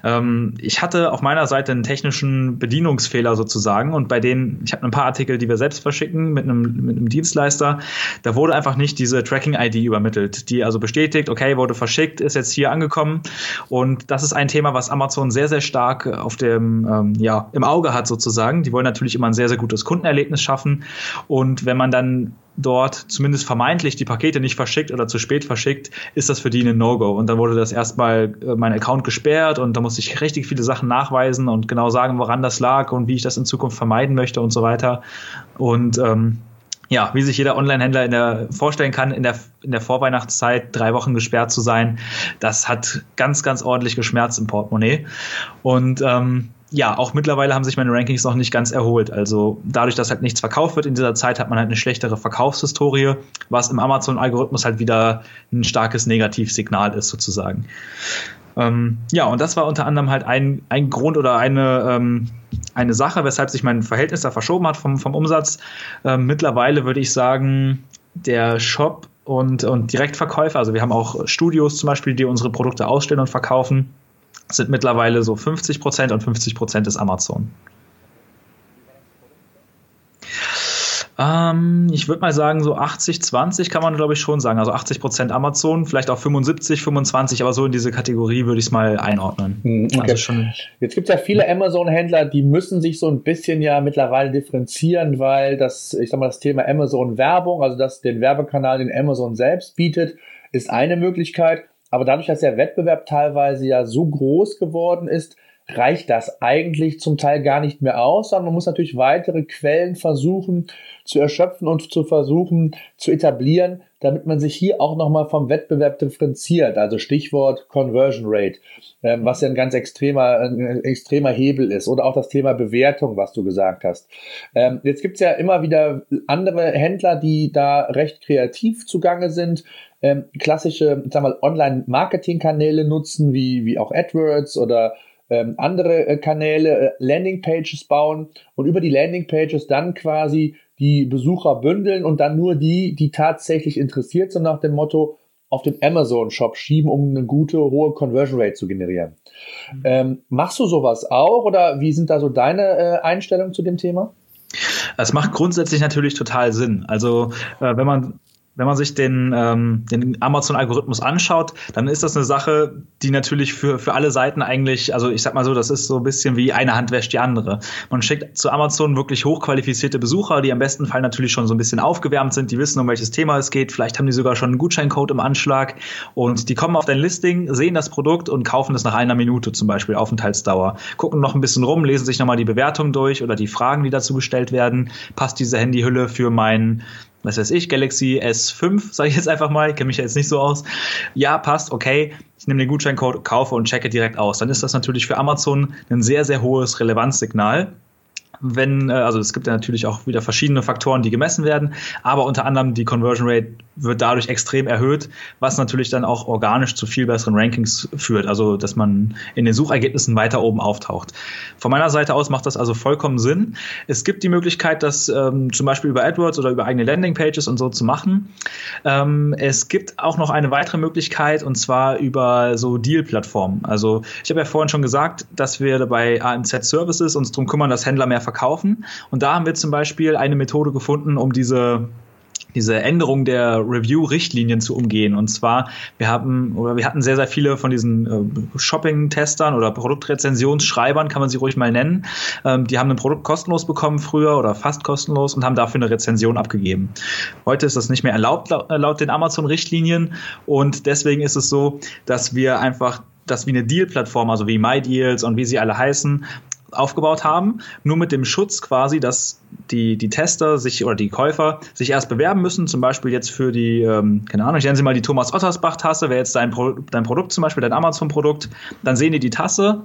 Ähm, ich hatte auf meiner Seite einen technischen Bedienungsfehler sozusagen und bei denen, ich habe ein paar Artikel, die wir selbst verschicken mit einem, mit einem Dienstleister, da wurde einfach nicht diese Tracking-ID übermittelt, die also bestätigt, okay, wurde verschickt, ist jetzt hier angekommen und das ist ein Thema, was Amazon Amazon sehr, sehr stark auf dem, ähm, ja, im Auge hat sozusagen. Die wollen natürlich immer ein sehr, sehr gutes Kundenerlebnis schaffen. Und wenn man dann dort zumindest vermeintlich die Pakete nicht verschickt oder zu spät verschickt, ist das für die ein No-Go. Und dann wurde das erstmal äh, mein Account gesperrt und da musste ich richtig viele Sachen nachweisen und genau sagen, woran das lag und wie ich das in Zukunft vermeiden möchte und so weiter. Und ähm, ja, wie sich jeder Online-Händler in der, vorstellen kann, in der, in der Vorweihnachtszeit drei Wochen gesperrt zu sein, das hat ganz, ganz ordentlich geschmerzt im Portemonnaie. Und ähm, ja, auch mittlerweile haben sich meine Rankings noch nicht ganz erholt. Also dadurch, dass halt nichts verkauft wird in dieser Zeit, hat man halt eine schlechtere Verkaufshistorie, was im Amazon-Algorithmus halt wieder ein starkes Negativsignal ist sozusagen. Ähm, ja, und das war unter anderem halt ein, ein Grund oder eine, ähm, eine Sache, weshalb sich mein Verhältnis da verschoben hat vom, vom Umsatz. Ähm, mittlerweile würde ich sagen, der Shop und, und Direktverkäufer, also wir haben auch Studios zum Beispiel, die unsere Produkte ausstellen und verkaufen, sind mittlerweile so 50 Prozent und 50 Prozent ist Amazon. Ähm, ich würde mal sagen, so 80, 20 kann man, glaube ich, schon sagen. Also 80 Prozent Amazon, vielleicht auch 75, 25, aber so in diese Kategorie würde ich es mal einordnen. Hm, okay. Also schon Jetzt gibt es ja viele Amazon-Händler, die müssen sich so ein bisschen ja mittlerweile differenzieren, weil das, ich sag mal, das Thema Amazon-Werbung, also das den Werbekanal, den Amazon selbst bietet, ist eine Möglichkeit. Aber dadurch, dass der Wettbewerb teilweise ja so groß geworden ist, reicht das eigentlich zum Teil gar nicht mehr aus, sondern man muss natürlich weitere Quellen versuchen zu erschöpfen und zu versuchen zu etablieren, damit man sich hier auch nochmal vom Wettbewerb differenziert. Also Stichwort Conversion Rate, ähm, was ja ein ganz extremer, ein extremer Hebel ist. Oder auch das Thema Bewertung, was du gesagt hast. Ähm, jetzt gibt's ja immer wieder andere Händler, die da recht kreativ zugange sind. Ähm, klassische, sag mal, Online-Marketing-Kanäle nutzen, wie, wie auch AdWords oder ähm, andere äh, Kanäle, äh, Landingpages bauen und über die Landingpages dann quasi die Besucher bündeln und dann nur die, die tatsächlich interessiert sind nach dem Motto, auf den Amazon-Shop schieben, um eine gute, hohe Conversion Rate zu generieren. Mhm. Ähm, machst du sowas auch oder wie sind da so deine äh, Einstellungen zu dem Thema? Es macht grundsätzlich natürlich total Sinn. Also äh, wenn man wenn man sich den, ähm, den Amazon-Algorithmus anschaut, dann ist das eine Sache, die natürlich für, für alle Seiten eigentlich, also ich sag mal so, das ist so ein bisschen wie eine Hand wäscht die andere. Man schickt zu Amazon wirklich hochqualifizierte Besucher, die am besten Fall natürlich schon so ein bisschen aufgewärmt sind, die wissen, um welches Thema es geht, vielleicht haben die sogar schon einen Gutscheincode im Anschlag. Und die kommen auf dein Listing, sehen das Produkt und kaufen es nach einer Minute zum Beispiel, Aufenthaltsdauer, gucken noch ein bisschen rum, lesen sich nochmal die Bewertung durch oder die Fragen, die dazu gestellt werden, passt diese Handyhülle für mein was weiß ich, Galaxy S5, sage ich jetzt einfach mal, ich kenne mich ja jetzt nicht so aus. Ja, passt, okay, ich nehme den Gutscheincode, kaufe und checke direkt aus. Dann ist das natürlich für Amazon ein sehr, sehr hohes Relevanzsignal wenn, äh, also es gibt ja natürlich auch wieder verschiedene Faktoren, die gemessen werden, aber unter anderem die Conversion Rate wird dadurch extrem erhöht, was natürlich dann auch organisch zu viel besseren Rankings führt, also dass man in den Suchergebnissen weiter oben auftaucht. Von meiner Seite aus macht das also vollkommen Sinn. Es gibt die Möglichkeit, das ähm, zum Beispiel über AdWords oder über eigene Landingpages und so zu machen. Ähm, es gibt auch noch eine weitere Möglichkeit und zwar über so Deal-Plattformen. Also ich habe ja vorhin schon gesagt, dass wir bei AMZ Services uns darum kümmern, dass Händler mehr verkaufen. Und da haben wir zum Beispiel eine Methode gefunden, um diese diese Änderung der Review-Richtlinien zu umgehen. Und zwar, wir haben oder wir hatten sehr, sehr viele von diesen äh, Shopping-Testern oder Produktrezensionsschreibern, kann man sie ruhig mal nennen. Ähm, die haben ein Produkt kostenlos bekommen früher oder fast kostenlos und haben dafür eine Rezension abgegeben. Heute ist das nicht mehr erlaubt laut, laut den Amazon-Richtlinien und deswegen ist es so, dass wir einfach das wie eine Deal-Plattform, also wie MyDeals und wie sie alle heißen, aufgebaut haben, nur mit dem Schutz quasi, dass die, die Tester sich oder die Käufer sich erst bewerben müssen, zum Beispiel jetzt für die, ähm, keine Ahnung, ich nenne sie mal die Thomas Ottersbach-Tasse, wäre jetzt dein, Pro dein Produkt zum Beispiel, dein Amazon-Produkt, dann sehen die die Tasse,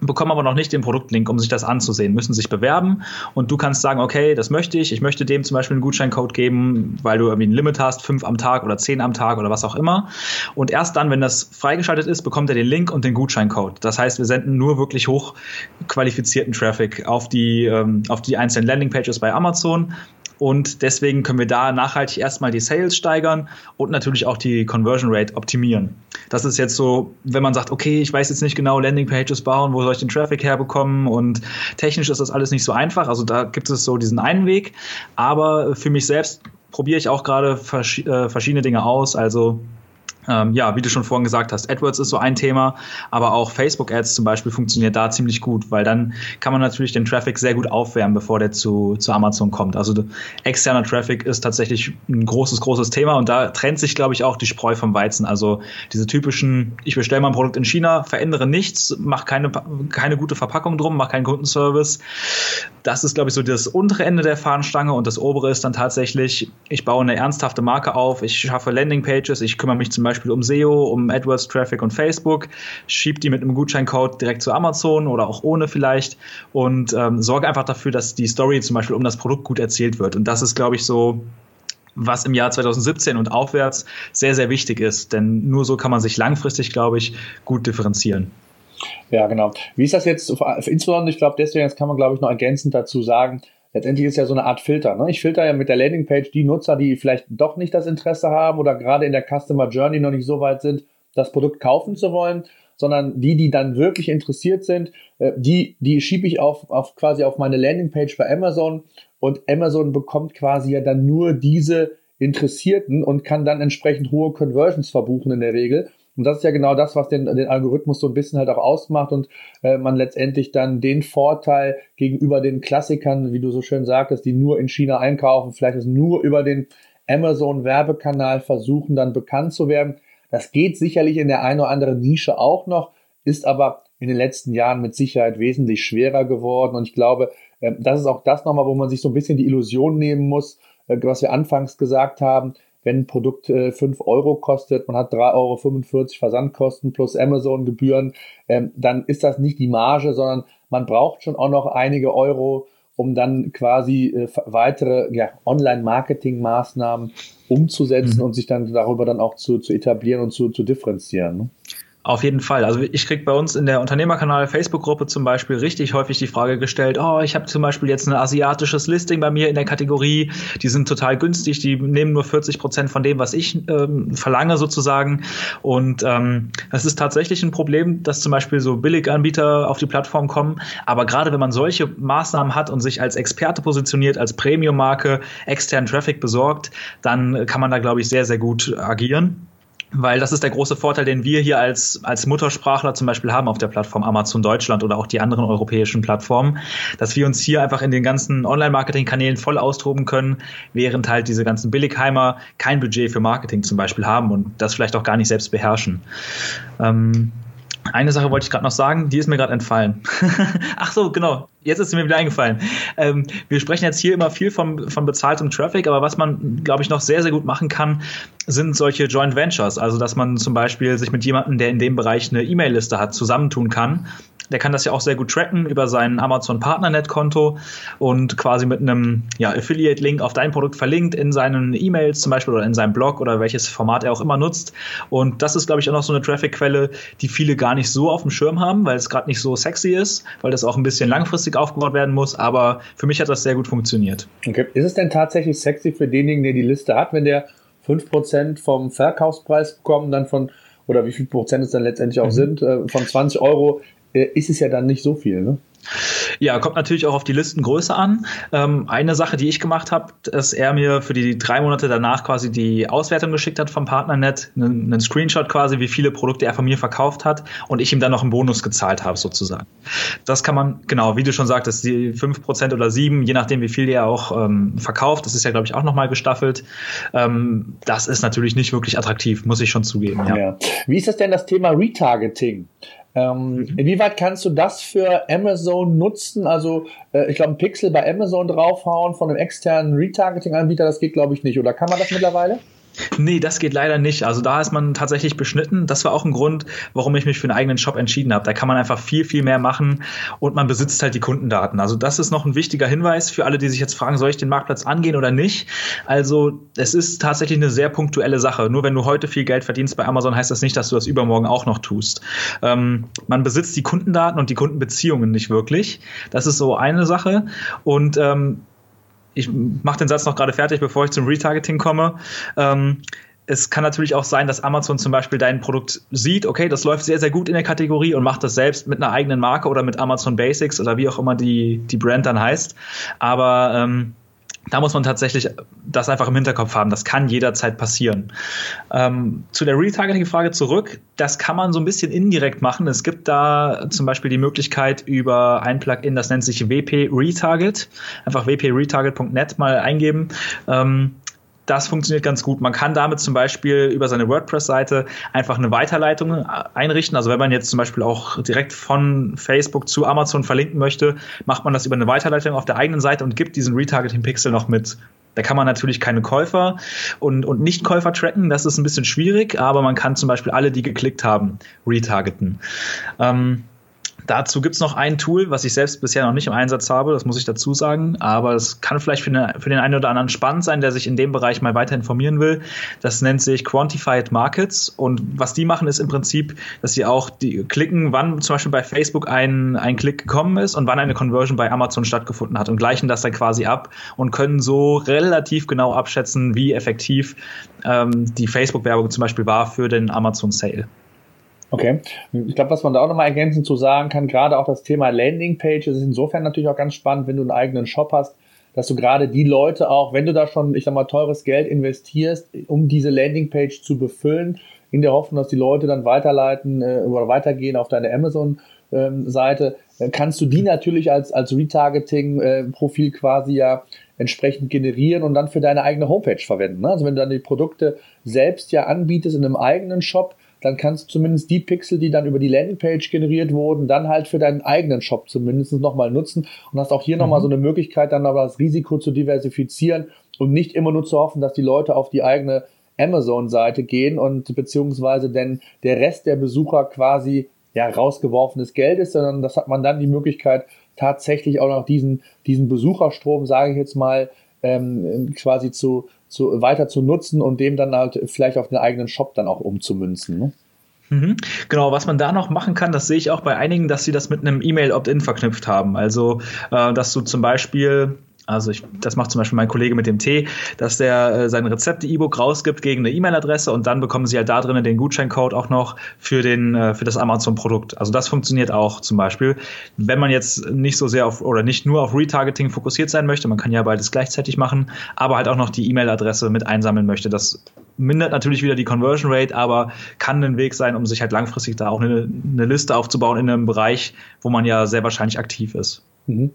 bekommen aber noch nicht den Produktlink, um sich das anzusehen, müssen sich bewerben und du kannst sagen, okay, das möchte ich, ich möchte dem zum Beispiel einen Gutscheincode geben, weil du irgendwie ein Limit hast, fünf am Tag oder zehn am Tag oder was auch immer. Und erst dann, wenn das freigeschaltet ist, bekommt er den Link und den Gutscheincode. Das heißt, wir senden nur wirklich hochqualifizierten Traffic auf die, ähm, auf die einzelnen Landingpages bei Amazon und deswegen können wir da nachhaltig erstmal die Sales steigern und natürlich auch die Conversion Rate optimieren. Das ist jetzt so, wenn man sagt, okay, ich weiß jetzt nicht genau Landingpages bauen, wo soll ich den Traffic herbekommen und technisch ist das alles nicht so einfach. Also da gibt es so diesen einen Weg. Aber für mich selbst probiere ich auch gerade vers äh, verschiedene Dinge aus. Also ähm, ja, wie du schon vorhin gesagt hast, AdWords ist so ein Thema, aber auch Facebook-Ads zum Beispiel funktioniert da ziemlich gut, weil dann kann man natürlich den Traffic sehr gut aufwärmen, bevor der zu, zu Amazon kommt. Also externer Traffic ist tatsächlich ein großes, großes Thema und da trennt sich, glaube ich, auch die Spreu vom Weizen. Also diese typischen, ich bestelle mein Produkt in China, verändere nichts, mach keine, keine gute Verpackung drum, mach keinen Kundenservice. Das ist, glaube ich, so das untere Ende der Fahnenstange und das obere ist dann tatsächlich, ich baue eine ernsthafte Marke auf, ich schaffe Landingpages, ich kümmere mich zum Beispiel Beispiel um SEO, um AdWords Traffic und Facebook, schieb die mit einem Gutscheincode direkt zu Amazon oder auch ohne vielleicht und ähm, sorge einfach dafür, dass die Story zum Beispiel um das Produkt gut erzählt wird. Und das ist, glaube ich, so was im Jahr 2017 und aufwärts sehr, sehr wichtig ist. Denn nur so kann man sich langfristig, glaube ich, gut differenzieren. Ja, genau. Wie ist das jetzt, insbesondere, ich glaube, deswegen, das kann man, glaube ich, noch ergänzend dazu sagen, letztendlich ist ja so eine Art Filter. Ne? Ich filter ja mit der Landingpage die Nutzer, die vielleicht doch nicht das Interesse haben oder gerade in der Customer Journey noch nicht so weit sind, das Produkt kaufen zu wollen, sondern die, die dann wirklich interessiert sind, äh, die, die schiebe ich auf, auf quasi auf meine Landingpage bei Amazon und Amazon bekommt quasi ja dann nur diese Interessierten und kann dann entsprechend hohe Conversions verbuchen in der Regel. Und das ist ja genau das, was den, den Algorithmus so ein bisschen halt auch ausmacht und äh, man letztendlich dann den Vorteil gegenüber den Klassikern, wie du so schön sagtest, die nur in China einkaufen, vielleicht ist nur über den Amazon-Werbekanal versuchen, dann bekannt zu werden. Das geht sicherlich in der einen oder anderen Nische auch noch, ist aber in den letzten Jahren mit Sicherheit wesentlich schwerer geworden. Und ich glaube, äh, das ist auch das nochmal, wo man sich so ein bisschen die Illusion nehmen muss, äh, was wir anfangs gesagt haben wenn ein Produkt äh, 5 Euro kostet, man hat 3,45 Euro Versandkosten plus Amazon-Gebühren, ähm, dann ist das nicht die Marge, sondern man braucht schon auch noch einige Euro, um dann quasi äh, weitere ja, Online-Marketing-Maßnahmen umzusetzen mhm. und sich dann darüber dann auch zu, zu etablieren und zu, zu differenzieren. Ne? Auf jeden Fall. Also ich kriege bei uns in der Unternehmerkanal Facebook-Gruppe zum Beispiel richtig häufig die Frage gestellt, oh, ich habe zum Beispiel jetzt ein asiatisches Listing bei mir in der Kategorie, die sind total günstig, die nehmen nur 40 Prozent von dem, was ich ähm, verlange sozusagen. Und ähm, das ist tatsächlich ein Problem, dass zum Beispiel so Billiganbieter auf die Plattform kommen. Aber gerade wenn man solche Maßnahmen hat und sich als Experte positioniert, als Premium-Marke externen Traffic besorgt, dann kann man da, glaube ich, sehr, sehr gut agieren. Weil das ist der große Vorteil, den wir hier als, als Muttersprachler zum Beispiel haben auf der Plattform Amazon Deutschland oder auch die anderen europäischen Plattformen, dass wir uns hier einfach in den ganzen Online-Marketing-Kanälen voll austoben können, während halt diese ganzen Billigheimer kein Budget für Marketing zum Beispiel haben und das vielleicht auch gar nicht selbst beherrschen. Ähm, eine Sache wollte ich gerade noch sagen, die ist mir gerade entfallen. Ach so, genau. Jetzt ist sie mir wieder eingefallen. Ähm, wir sprechen jetzt hier immer viel von, von bezahltem Traffic, aber was man, glaube ich, noch sehr, sehr gut machen kann, sind solche Joint Ventures. Also, dass man zum Beispiel sich mit jemandem, der in dem Bereich eine E-Mail-Liste hat, zusammentun kann der kann das ja auch sehr gut tracken über sein Amazon Partnernet-Konto und quasi mit einem ja, Affiliate-Link auf dein Produkt verlinkt in seinen E-Mails zum Beispiel oder in seinem Blog oder welches Format er auch immer nutzt. Und das ist, glaube ich, auch noch so eine Traffic-Quelle, die viele gar nicht so auf dem Schirm haben, weil es gerade nicht so sexy ist, weil das auch ein bisschen langfristig aufgebaut werden muss. Aber für mich hat das sehr gut funktioniert. Okay. Ist es denn tatsächlich sexy für denjenigen, der die Liste hat, wenn der 5% vom Verkaufspreis bekommt, dann von oder wie viel Prozent es dann letztendlich auch mhm. sind, äh, von 20 Euro ist es ja dann nicht so viel, ne? Ja, kommt natürlich auch auf die Listengröße an. Ähm, eine Sache, die ich gemacht habe, dass er mir für die drei Monate danach quasi die Auswertung geschickt hat vom Partnernet, einen, einen Screenshot quasi, wie viele Produkte er von mir verkauft hat und ich ihm dann noch einen Bonus gezahlt habe sozusagen. Das kann man, genau, wie du schon sagtest, die fünf Prozent oder sieben, je nachdem, wie viel er auch ähm, verkauft, das ist ja, glaube ich, auch nochmal gestaffelt. Ähm, das ist natürlich nicht wirklich attraktiv, muss ich schon zugeben. Ja. ja. Wie ist das denn das Thema Retargeting? Ähm, mhm. Inwieweit kannst du das für Amazon nutzen? Also, äh, ich glaube, ein Pixel bei Amazon draufhauen von einem externen Retargeting-Anbieter, das geht, glaube ich, nicht. Oder kann man das mittlerweile? Nee, das geht leider nicht. Also da ist man tatsächlich beschnitten. Das war auch ein Grund, warum ich mich für einen eigenen Shop entschieden habe. Da kann man einfach viel, viel mehr machen und man besitzt halt die Kundendaten. Also das ist noch ein wichtiger Hinweis für alle, die sich jetzt fragen, soll ich den Marktplatz angehen oder nicht? Also es ist tatsächlich eine sehr punktuelle Sache. Nur wenn du heute viel Geld verdienst bei Amazon, heißt das nicht, dass du das übermorgen auch noch tust. Ähm, man besitzt die Kundendaten und die Kundenbeziehungen nicht wirklich. Das ist so eine Sache. Und ähm, ich mache den Satz noch gerade fertig, bevor ich zum Retargeting komme. Ähm, es kann natürlich auch sein, dass Amazon zum Beispiel dein Produkt sieht, okay, das läuft sehr, sehr gut in der Kategorie und macht das selbst mit einer eigenen Marke oder mit Amazon Basics oder wie auch immer die, die Brand dann heißt. Aber ähm, da muss man tatsächlich das einfach im Hinterkopf haben. Das kann jederzeit passieren. Ähm, zu der Retargeting-Frage zurück. Das kann man so ein bisschen indirekt machen. Es gibt da zum Beispiel die Möglichkeit über ein Plugin, das nennt sich WP Retarget. Einfach wpretarget.net mal eingeben. Ähm, das funktioniert ganz gut. Man kann damit zum Beispiel über seine WordPress-Seite einfach eine Weiterleitung äh, einrichten. Also wenn man jetzt zum Beispiel auch direkt von Facebook zu Amazon verlinken möchte, macht man das über eine Weiterleitung auf der eigenen Seite und gibt diesen Retargeting-Pixel noch mit. Da kann man natürlich keine Käufer und, und Nicht-Käufer tracken, das ist ein bisschen schwierig, aber man kann zum Beispiel alle, die geklickt haben, retargeten. Ähm, Dazu gibt's noch ein Tool, was ich selbst bisher noch nicht im Einsatz habe, das muss ich dazu sagen, aber es kann vielleicht für, eine, für den einen oder anderen spannend sein, der sich in dem Bereich mal weiter informieren will. Das nennt sich Quantified Markets und was die machen, ist im Prinzip, dass sie auch die klicken, wann zum Beispiel bei Facebook ein, ein Klick gekommen ist und wann eine Conversion bei Amazon stattgefunden hat und gleichen das dann quasi ab und können so relativ genau abschätzen, wie effektiv ähm, die Facebook-Werbung zum Beispiel war für den Amazon Sale. Okay. Ich glaube, was man da auch nochmal ergänzend zu sagen kann, gerade auch das Thema Landingpages ist insofern natürlich auch ganz spannend, wenn du einen eigenen Shop hast, dass du gerade die Leute auch, wenn du da schon, ich sag mal, teures Geld investierst, um diese Landingpage zu befüllen, in der Hoffnung, dass die Leute dann weiterleiten äh, oder weitergehen auf deine Amazon-Seite, ähm, kannst du die natürlich als, als Retargeting-Profil äh, quasi ja entsprechend generieren und dann für deine eigene Homepage verwenden. Ne? Also wenn du dann die Produkte selbst ja anbietest in einem eigenen Shop, dann kannst du zumindest die Pixel, die dann über die Landingpage generiert wurden, dann halt für deinen eigenen Shop zumindest nochmal nutzen und hast auch hier mhm. nochmal so eine Möglichkeit, dann aber das Risiko zu diversifizieren und nicht immer nur zu hoffen, dass die Leute auf die eigene Amazon-Seite gehen und beziehungsweise denn der Rest der Besucher quasi ja rausgeworfenes Geld ist, sondern das hat man dann die Möglichkeit, tatsächlich auch noch diesen, diesen Besucherstrom, sage ich jetzt mal, ähm, quasi zu, zu, weiter zu nutzen und dem dann halt vielleicht auf den eigenen Shop dann auch umzumünzen. Ne? Mhm. Genau, was man da noch machen kann, das sehe ich auch bei einigen, dass sie das mit einem E-Mail-Opt-in verknüpft haben. Also, äh, dass du zum Beispiel also ich, das macht zum Beispiel mein Kollege mit dem Tee, dass der äh, sein Rezepte-E-Book rausgibt gegen eine E-Mail-Adresse und dann bekommen sie halt da drinnen den Gutscheincode auch noch für den äh, für das Amazon-Produkt. Also das funktioniert auch zum Beispiel, wenn man jetzt nicht so sehr auf oder nicht nur auf Retargeting fokussiert sein möchte. Man kann ja beides gleichzeitig machen, aber halt auch noch die E-Mail-Adresse mit einsammeln möchte. Das mindert natürlich wieder die Conversion Rate, aber kann ein Weg sein, um sich halt langfristig da auch eine, eine Liste aufzubauen in einem Bereich, wo man ja sehr wahrscheinlich aktiv ist. Mhm.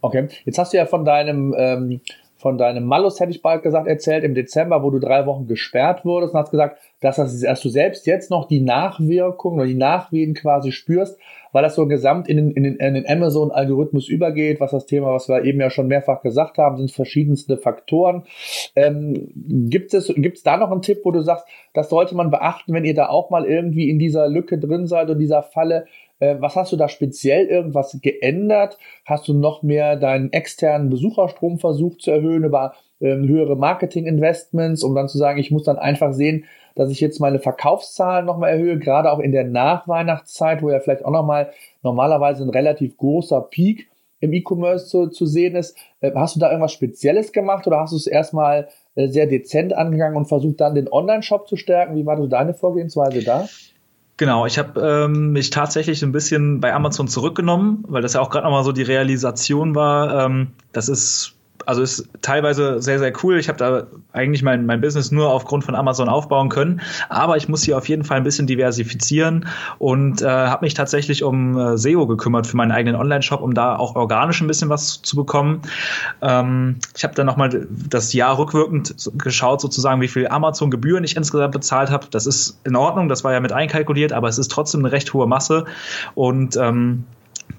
Okay, jetzt hast du ja von deinem ähm, von deinem Malus, hätte ich bald gesagt, erzählt im Dezember, wo du drei Wochen gesperrt wurdest und hast gesagt, dass, das, dass du selbst jetzt noch die Nachwirkungen oder die Nachwehen quasi spürst, weil das so gesamt in den, in den, in den Amazon-Algorithmus übergeht, was das Thema, was wir eben ja schon mehrfach gesagt haben, sind verschiedenste Faktoren. Ähm, gibt es gibt's da noch einen Tipp, wo du sagst, das sollte man beachten, wenn ihr da auch mal irgendwie in dieser Lücke drin seid und dieser Falle, was hast du da speziell irgendwas geändert? Hast du noch mehr deinen externen Besucherstrom versucht zu erhöhen über ähm, höhere Marketing-Investments, um dann zu sagen, ich muss dann einfach sehen, dass ich jetzt meine Verkaufszahlen nochmal erhöhe, gerade auch in der Nachweihnachtszeit, wo ja vielleicht auch nochmal normalerweise ein relativ großer Peak im E-Commerce zu, zu sehen ist. Äh, hast du da irgendwas Spezielles gemacht oder hast du es erstmal äh, sehr dezent angegangen und versucht dann den Online-Shop zu stärken? Wie war so deine Vorgehensweise da? Genau, ich habe ähm, mich tatsächlich ein bisschen bei Amazon zurückgenommen, weil das ja auch gerade nochmal so die Realisation war. Ähm, das ist also ist teilweise sehr, sehr cool. Ich habe da eigentlich mein, mein Business nur aufgrund von Amazon aufbauen können. Aber ich muss hier auf jeden Fall ein bisschen diversifizieren und äh, habe mich tatsächlich um äh, SEO gekümmert für meinen eigenen Online-Shop, um da auch organisch ein bisschen was zu bekommen. Ähm, ich habe dann nochmal das Jahr rückwirkend geschaut, sozusagen, wie viel Amazon-Gebühren ich insgesamt bezahlt habe. Das ist in Ordnung, das war ja mit einkalkuliert, aber es ist trotzdem eine recht hohe Masse. Und ähm,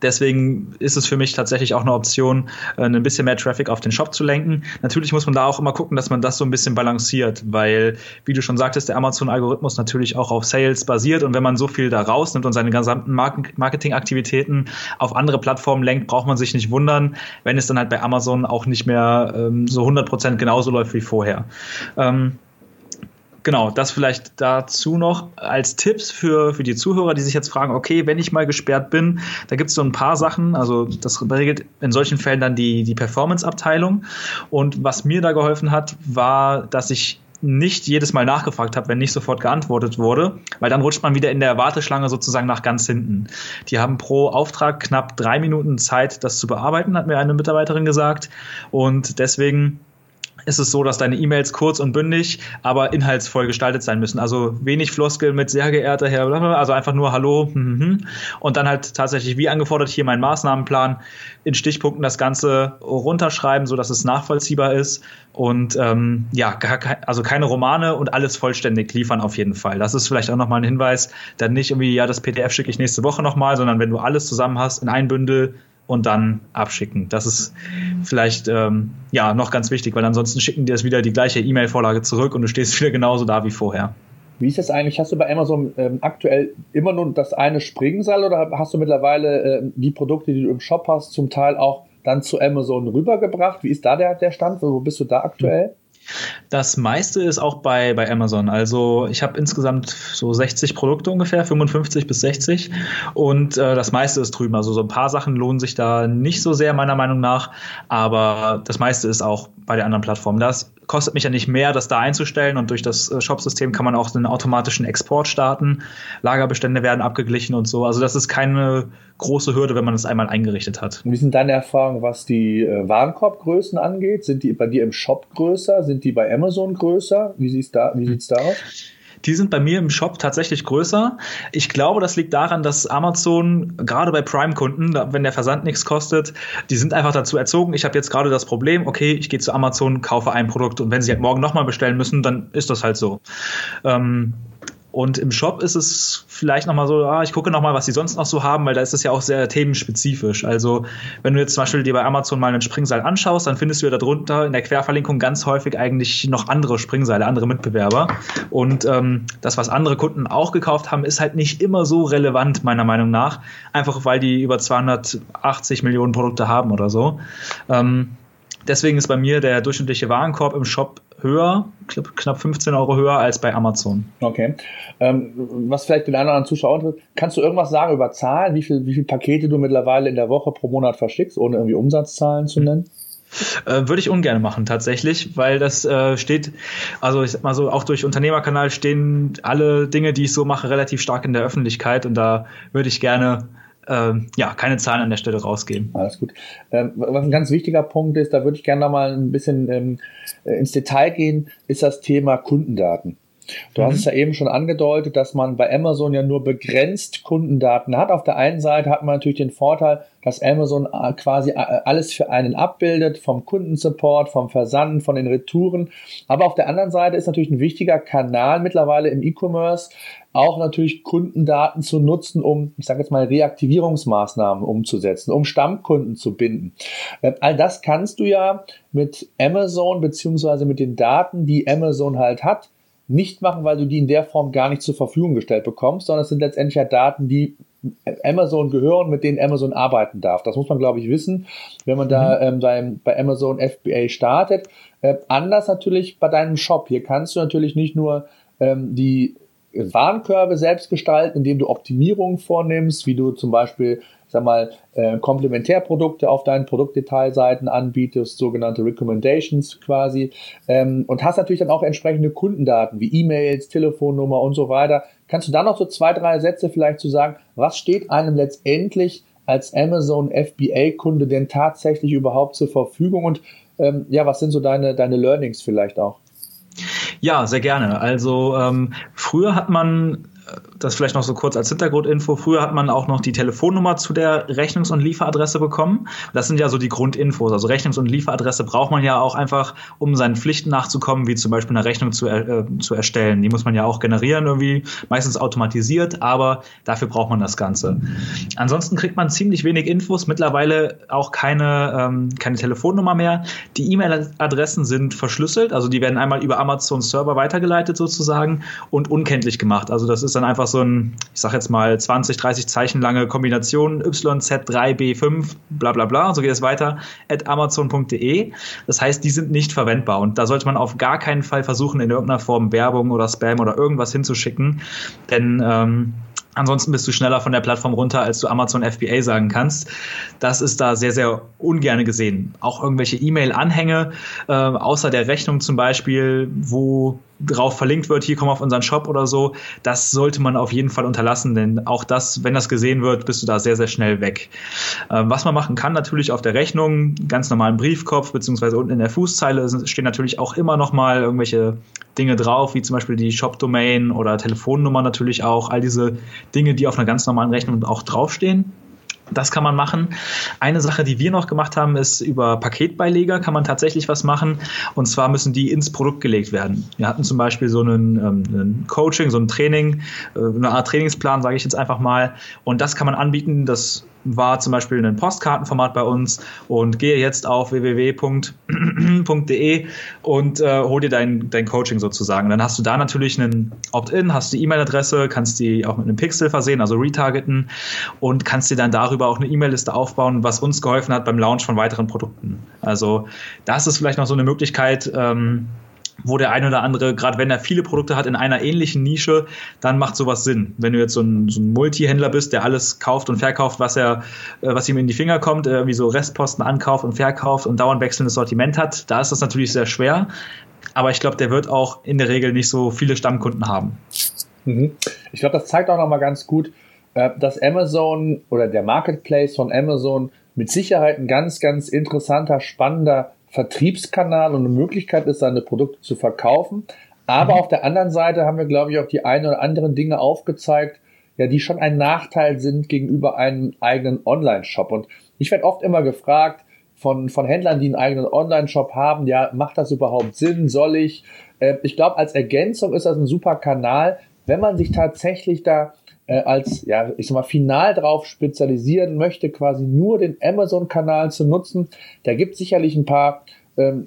Deswegen ist es für mich tatsächlich auch eine Option, äh, ein bisschen mehr Traffic auf den Shop zu lenken. Natürlich muss man da auch immer gucken, dass man das so ein bisschen balanciert, weil, wie du schon sagtest, der Amazon-Algorithmus natürlich auch auf Sales basiert und wenn man so viel da rausnimmt und seine gesamten Marketingaktivitäten auf andere Plattformen lenkt, braucht man sich nicht wundern, wenn es dann halt bei Amazon auch nicht mehr ähm, so 100% genauso läuft wie vorher. Ähm, genau, das vielleicht dazu noch als Tipps für, für die Zuhörer, die sich jetzt fragen, okay, wenn ich mal gesperrt bin, da gibt es so ein paar Sachen, also das regelt in solchen Fällen dann die, die Performance-Abteilung. Und was mir da geholfen hat, war, dass ich nicht jedes Mal nachgefragt habe, wenn nicht sofort geantwortet wurde, weil dann rutscht man wieder in der Warteschlange sozusagen nach ganz hinten. Die haben pro Auftrag knapp drei Minuten Zeit, das zu bearbeiten, hat mir eine Mitarbeiterin gesagt. Und deswegen ist es so, dass deine E-Mails kurz und bündig, aber inhaltsvoll gestaltet sein müssen. Also wenig Floskel mit sehr geehrter Herr, also einfach nur Hallo hm, hm, hm. und dann halt tatsächlich wie angefordert hier mein Maßnahmenplan in Stichpunkten das Ganze runterschreiben, so dass es nachvollziehbar ist und ähm, ja, also keine Romane und alles vollständig liefern auf jeden Fall. Das ist vielleicht auch nochmal ein Hinweis, dann nicht irgendwie, ja, das PDF schicke ich nächste Woche nochmal, sondern wenn du alles zusammen hast in ein Bündel, und dann abschicken. Das ist vielleicht ähm, ja noch ganz wichtig, weil ansonsten schicken die es wieder die gleiche E-Mail-Vorlage zurück und du stehst wieder genauso da wie vorher. Wie ist das eigentlich? Hast du bei Amazon ähm, aktuell immer nur das eine Springseil oder hast du mittlerweile äh, die Produkte, die du im Shop hast, zum Teil auch dann zu Amazon rübergebracht? Wie ist da der, der Stand? Wo bist du da aktuell? Das meiste ist auch bei, bei Amazon. Also ich habe insgesamt so 60 Produkte ungefähr, 55 bis 60. Und äh, das meiste ist drüben. Also so ein paar Sachen lohnen sich da nicht so sehr, meiner Meinung nach. Aber das meiste ist auch bei den anderen Plattformen. Das kostet mich ja nicht mehr, das da einzustellen und durch das äh, Shop-System kann man auch einen automatischen Export starten. Lagerbestände werden abgeglichen und so. Also das ist keine große Hürde, wenn man das einmal eingerichtet hat. Wie sind deine Erfahrungen, was die äh, Warenkorbgrößen angeht? Sind die bei dir im Shop größer? Sind die bei Amazon größer? Wie sieht's da, wie sieht's da aus? Die sind bei mir im Shop tatsächlich größer. Ich glaube, das liegt daran, dass Amazon gerade bei Prime-Kunden, wenn der Versand nichts kostet, die sind einfach dazu erzogen. Ich habe jetzt gerade das Problem, okay, ich gehe zu Amazon, kaufe ein Produkt und wenn sie halt morgen nochmal bestellen müssen, dann ist das halt so. Ähm, und im Shop ist es vielleicht nochmal so, ah, ich gucke nochmal, was sie sonst noch so haben, weil da ist es ja auch sehr themenspezifisch. Also, wenn du jetzt zum Beispiel dir bei Amazon mal einen Springseil anschaust, dann findest du ja darunter in der Querverlinkung ganz häufig eigentlich noch andere Springseile, andere Mitbewerber. Und ähm, das, was andere Kunden auch gekauft haben, ist halt nicht immer so relevant, meiner Meinung nach. Einfach weil die über 280 Millionen Produkte haben oder so. Ähm, deswegen ist bei mir der durchschnittliche Warenkorb im Shop höher, knapp 15 Euro höher als bei Amazon. Okay. Ähm, was vielleicht den anderen Zuschauern interessiert, kannst du irgendwas sagen über Zahlen, wie viele wie viel Pakete du mittlerweile in der Woche pro Monat verschickst, ohne irgendwie Umsatzzahlen zu nennen? Äh, würde ich ungern machen, tatsächlich, weil das äh, steht, also ich sag mal so, auch durch Unternehmerkanal stehen alle Dinge, die ich so mache, relativ stark in der Öffentlichkeit und da würde ich gerne ähm, ja, keine Zahlen an der Stelle rausgeben. Alles gut. Ähm, was ein ganz wichtiger Punkt ist, da würde ich gerne noch mal ein bisschen ähm, äh, ins Detail gehen, ist das Thema Kundendaten. Du mhm. hast es ja eben schon angedeutet, dass man bei Amazon ja nur begrenzt Kundendaten hat. Auf der einen Seite hat man natürlich den Vorteil, dass Amazon äh, quasi äh, alles für einen abbildet, vom Kundensupport, vom Versand, von den Retouren. Aber auf der anderen Seite ist natürlich ein wichtiger Kanal mittlerweile im E-Commerce, auch natürlich Kundendaten zu nutzen, um, ich sage jetzt mal, Reaktivierungsmaßnahmen umzusetzen, um Stammkunden zu binden. Äh, all das kannst du ja mit Amazon beziehungsweise mit den Daten, die Amazon halt hat, nicht machen, weil du die in der Form gar nicht zur Verfügung gestellt bekommst, sondern es sind letztendlich ja Daten, die Amazon gehören, mit denen Amazon arbeiten darf. Das muss man, glaube ich, wissen, wenn man da mhm. ähm, beim, bei Amazon FBA startet. Äh, anders natürlich bei deinem Shop. Hier kannst du natürlich nicht nur ähm, die Warenkörbe selbst gestalten, indem du Optimierungen vornimmst, wie du zum Beispiel sag mal, äh, Komplementärprodukte auf deinen Produktdetailseiten anbietest, sogenannte Recommendations quasi, ähm, und hast natürlich dann auch entsprechende Kundendaten wie E-Mails, Telefonnummer und so weiter. Kannst du da noch so zwei, drei Sätze vielleicht zu sagen, was steht einem letztendlich als Amazon FBA-Kunde denn tatsächlich überhaupt zur Verfügung und ähm, ja, was sind so deine, deine Learnings vielleicht auch? Ja, sehr gerne. Also ähm, früher hat man das vielleicht noch so kurz als Hintergrundinfo. Früher hat man auch noch die Telefonnummer zu der Rechnungs- und Lieferadresse bekommen. Das sind ja so die Grundinfos. Also Rechnungs- und Lieferadresse braucht man ja auch einfach, um seinen Pflichten nachzukommen, wie zum Beispiel eine Rechnung zu, äh, zu erstellen. Die muss man ja auch generieren irgendwie, meistens automatisiert, aber dafür braucht man das Ganze. Ansonsten kriegt man ziemlich wenig Infos, mittlerweile auch keine, ähm, keine Telefonnummer mehr. Die E-Mail-Adressen sind verschlüsselt, also die werden einmal über Amazon Server weitergeleitet sozusagen und unkenntlich gemacht. Also das ist dann einfach so ein, ich sag jetzt mal 20, 30 Zeichen lange Kombination YZ3B5, bla bla bla, so geht es weiter, at amazon.de. Das heißt, die sind nicht verwendbar und da sollte man auf gar keinen Fall versuchen, in irgendeiner Form Werbung oder Spam oder irgendwas hinzuschicken, denn ähm, Ansonsten bist du schneller von der Plattform runter, als du Amazon FBA sagen kannst. Das ist da sehr, sehr ungerne gesehen. Auch irgendwelche E-Mail-Anhänge, äh, außer der Rechnung zum Beispiel, wo drauf verlinkt wird, hier komm auf unseren Shop oder so, das sollte man auf jeden Fall unterlassen, denn auch das, wenn das gesehen wird, bist du da sehr, sehr schnell weg. Ähm, was man machen kann, natürlich auf der Rechnung, ganz normalen Briefkopf, beziehungsweise unten in der Fußzeile stehen natürlich auch immer noch mal irgendwelche Dinge drauf, wie zum Beispiel die Shop-Domain oder Telefonnummer natürlich auch, all diese Dinge, die auf einer ganz normalen Rechnung auch draufstehen. Das kann man machen. Eine Sache, die wir noch gemacht haben, ist über Paketbeileger kann man tatsächlich was machen. Und zwar müssen die ins Produkt gelegt werden. Wir hatten zum Beispiel so einen, ähm, einen Coaching, so ein Training, äh, eine Art Trainingsplan, sage ich jetzt einfach mal. Und das kann man anbieten. Das war zum Beispiel ein Postkartenformat bei uns und gehe jetzt auf www.de und äh, hol dir dein, dein Coaching sozusagen. Dann hast du da natürlich einen Opt-in, hast die E-Mail-Adresse, kannst die auch mit einem Pixel versehen, also retargeten und kannst dir dann darüber auch eine E-Mail-Liste aufbauen, was uns geholfen hat beim Launch von weiteren Produkten. Also das ist vielleicht noch so eine Möglichkeit, ähm, wo der eine oder andere, gerade wenn er viele Produkte hat in einer ähnlichen Nische, dann macht sowas Sinn. Wenn du jetzt so ein, so ein Multihändler bist, der alles kauft und verkauft, was er, äh, was ihm in die Finger kommt, äh, wie so Restposten ankauft und verkauft und dauernd wechselndes Sortiment hat, da ist das natürlich sehr schwer. Aber ich glaube, der wird auch in der Regel nicht so viele Stammkunden haben. Mhm. Ich glaube, das zeigt auch nochmal ganz gut, äh, dass Amazon oder der Marketplace von Amazon mit Sicherheit ein ganz, ganz interessanter, spannender Vertriebskanal und eine Möglichkeit ist, seine Produkte zu verkaufen. Aber mhm. auf der anderen Seite haben wir, glaube ich, auch die ein oder anderen Dinge aufgezeigt, ja, die schon ein Nachteil sind gegenüber einem eigenen Online-Shop. Und ich werde oft immer gefragt von, von Händlern, die einen eigenen Online-Shop haben, ja, macht das überhaupt Sinn? Soll ich? Äh, ich glaube, als Ergänzung ist das ein super Kanal, wenn man sich tatsächlich da äh, als, ja, ich sag mal, final drauf spezialisieren möchte, quasi nur den Amazon-Kanal zu nutzen. Da gibt es sicherlich ein paar ähm,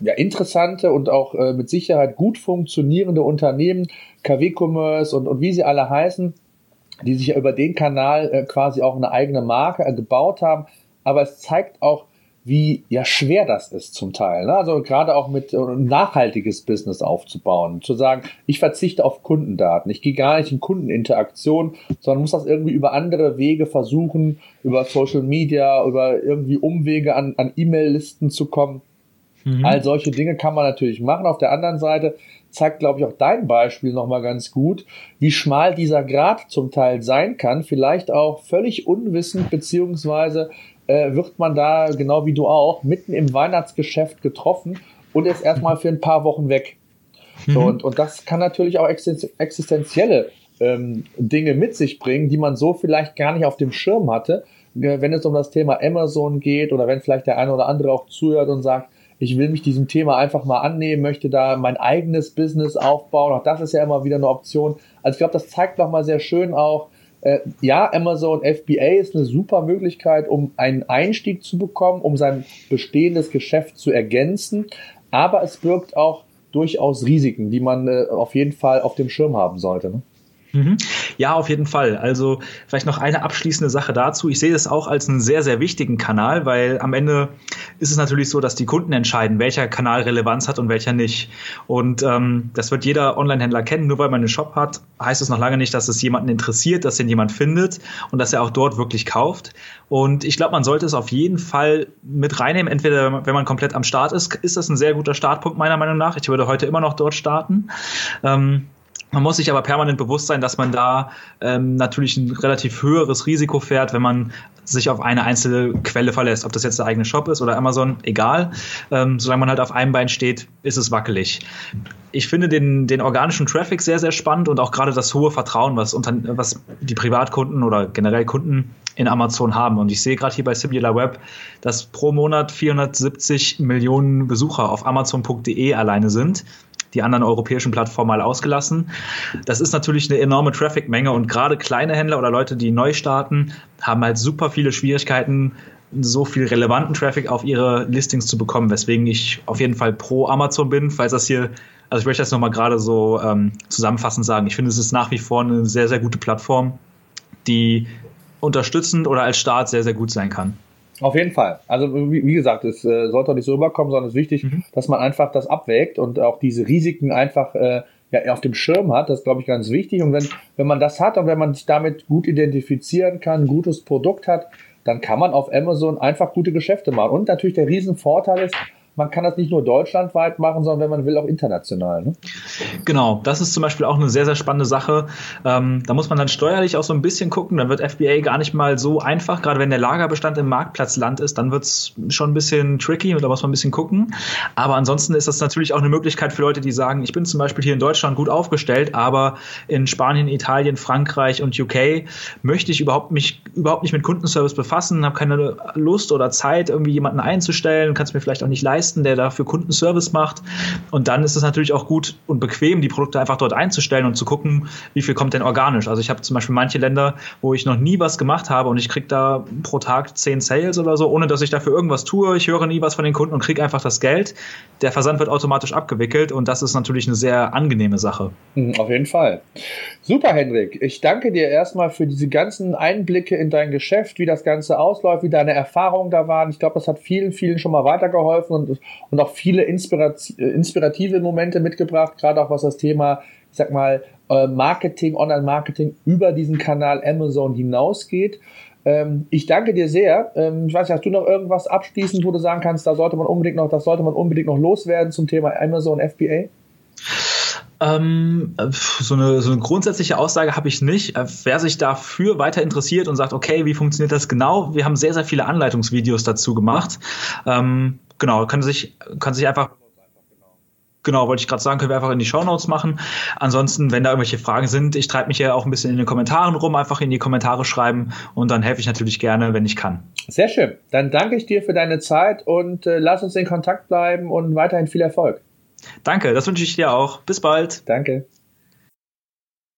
ja, interessante und auch äh, mit Sicherheit gut funktionierende Unternehmen, KW-Commerce und, und wie sie alle heißen, die sich ja über den Kanal äh, quasi auch eine eigene Marke äh, gebaut haben. Aber es zeigt auch, wie ja schwer das ist zum Teil. Ne? Also gerade auch mit ein nachhaltiges Business aufzubauen, zu sagen, ich verzichte auf Kundendaten, ich gehe gar nicht in Kundeninteraktion, sondern muss das irgendwie über andere Wege versuchen, über Social Media, über irgendwie Umwege an, an E-Mail-Listen zu kommen. Mhm. All solche Dinge kann man natürlich machen. Auf der anderen Seite zeigt, glaube ich, auch dein Beispiel nochmal ganz gut, wie schmal dieser Grad zum Teil sein kann. Vielleicht auch völlig unwissend, beziehungsweise äh, wird man da, genau wie du auch, mitten im Weihnachtsgeschäft getroffen und ist erstmal für ein paar Wochen weg. Mhm. Und, und das kann natürlich auch existenzielle ähm, Dinge mit sich bringen, die man so vielleicht gar nicht auf dem Schirm hatte. Äh, wenn es um das Thema Amazon geht oder wenn vielleicht der eine oder andere auch zuhört und sagt, ich will mich diesem Thema einfach mal annehmen, möchte da mein eigenes Business aufbauen. Auch das ist ja immer wieder eine Option. Also ich glaube, das zeigt nochmal sehr schön auch, äh, ja, Amazon FBA ist eine super Möglichkeit, um einen Einstieg zu bekommen, um sein bestehendes Geschäft zu ergänzen. Aber es birgt auch durchaus Risiken, die man äh, auf jeden Fall auf dem Schirm haben sollte. Ne? Mhm. Ja, auf jeden Fall. Also vielleicht noch eine abschließende Sache dazu. Ich sehe das auch als einen sehr, sehr wichtigen Kanal, weil am Ende ist es natürlich so, dass die Kunden entscheiden, welcher Kanal Relevanz hat und welcher nicht. Und ähm, das wird jeder Online-Händler kennen. Nur weil man einen Shop hat, heißt es noch lange nicht, dass es jemanden interessiert, dass ihn jemand findet und dass er auch dort wirklich kauft. Und ich glaube, man sollte es auf jeden Fall mit reinnehmen. Entweder, wenn man komplett am Start ist, ist das ein sehr guter Startpunkt meiner Meinung nach. Ich würde heute immer noch dort starten. Ähm, man muss sich aber permanent bewusst sein, dass man da ähm, natürlich ein relativ höheres Risiko fährt, wenn man sich auf eine einzelne Quelle verlässt. Ob das jetzt der eigene Shop ist oder Amazon, egal. Ähm, solange man halt auf einem Bein steht, ist es wackelig. Ich finde den, den organischen Traffic sehr, sehr spannend und auch gerade das hohe Vertrauen, was, unter, was die Privatkunden oder generell Kunden in Amazon haben. Und ich sehe gerade hier bei Sibular Web, dass pro Monat 470 Millionen Besucher auf Amazon.de alleine sind die anderen europäischen Plattformen mal ausgelassen. Das ist natürlich eine enorme Traffic-Menge und gerade kleine Händler oder Leute, die neu starten, haben halt super viele Schwierigkeiten, so viel relevanten Traffic auf ihre Listings zu bekommen, weswegen ich auf jeden Fall pro Amazon bin, falls das hier, also ich möchte das nochmal gerade so ähm, zusammenfassend sagen. Ich finde, es ist nach wie vor eine sehr, sehr gute Plattform, die unterstützend oder als Start sehr, sehr gut sein kann. Auf jeden Fall. Also wie, wie gesagt, es äh, sollte auch nicht so rüberkommen, sondern es ist wichtig, mhm. dass man einfach das abwägt und auch diese Risiken einfach äh, ja, auf dem Schirm hat. Das ist, glaube ich, ganz wichtig. Und wenn, wenn man das hat und wenn man sich damit gut identifizieren kann, ein gutes Produkt hat, dann kann man auf Amazon einfach gute Geschäfte machen. Und natürlich der Riesenvorteil ist, man kann das nicht nur deutschlandweit machen, sondern wenn man will auch international. Ne? Genau, das ist zum Beispiel auch eine sehr, sehr spannende Sache. Ähm, da muss man dann steuerlich auch so ein bisschen gucken. Dann wird FBA gar nicht mal so einfach. Gerade wenn der Lagerbestand im Marktplatzland ist, dann wird es schon ein bisschen tricky und da muss man ein bisschen gucken. Aber ansonsten ist das natürlich auch eine Möglichkeit für Leute, die sagen, ich bin zum Beispiel hier in Deutschland gut aufgestellt, aber in Spanien, Italien, Frankreich und UK möchte ich überhaupt mich überhaupt nicht mit Kundenservice befassen, habe keine Lust oder Zeit, irgendwie jemanden einzustellen, kann es mir vielleicht auch nicht leisten leisten, der dafür Kundenservice macht. Und dann ist es natürlich auch gut und bequem, die Produkte einfach dort einzustellen und zu gucken, wie viel kommt denn organisch. Also ich habe zum Beispiel manche Länder, wo ich noch nie was gemacht habe und ich kriege da pro Tag zehn Sales oder so, ohne dass ich dafür irgendwas tue. Ich höre nie was von den Kunden und kriege einfach das Geld. Der Versand wird automatisch abgewickelt und das ist natürlich eine sehr angenehme Sache. Mhm, auf jeden Fall. Super, Hendrik. Ich danke dir erstmal für diese ganzen Einblicke in dein Geschäft, wie das Ganze ausläuft, wie deine Erfahrungen da waren. Ich glaube, das hat vielen, vielen schon mal weitergeholfen und und auch viele inspirative Momente mitgebracht, gerade auch was das Thema, ich sag mal, äh, Marketing, Online-Marketing über diesen Kanal Amazon hinausgeht. Ähm, ich danke dir sehr. Ähm, ich weiß nicht, hast du noch irgendwas abschließend, wo du sagen kannst, da sollte man unbedingt noch, das sollte man unbedingt noch loswerden zum Thema Amazon FBA? Ähm, so, eine, so eine grundsätzliche Aussage habe ich nicht. Äh, wer sich dafür weiter interessiert und sagt, okay, wie funktioniert das genau? Wir haben sehr, sehr viele Anleitungsvideos dazu gemacht. Ähm, genau, kann sich, kann sich einfach Genau, wollte ich gerade sagen, können wir einfach in die Shownotes machen. Ansonsten, wenn da irgendwelche Fragen sind, ich treibe mich ja auch ein bisschen in den Kommentaren rum, einfach in die Kommentare schreiben und dann helfe ich natürlich gerne, wenn ich kann. Sehr schön. Dann danke ich dir für deine Zeit und äh, lass uns in Kontakt bleiben und weiterhin viel Erfolg. Danke, das wünsche ich dir auch. Bis bald. Danke.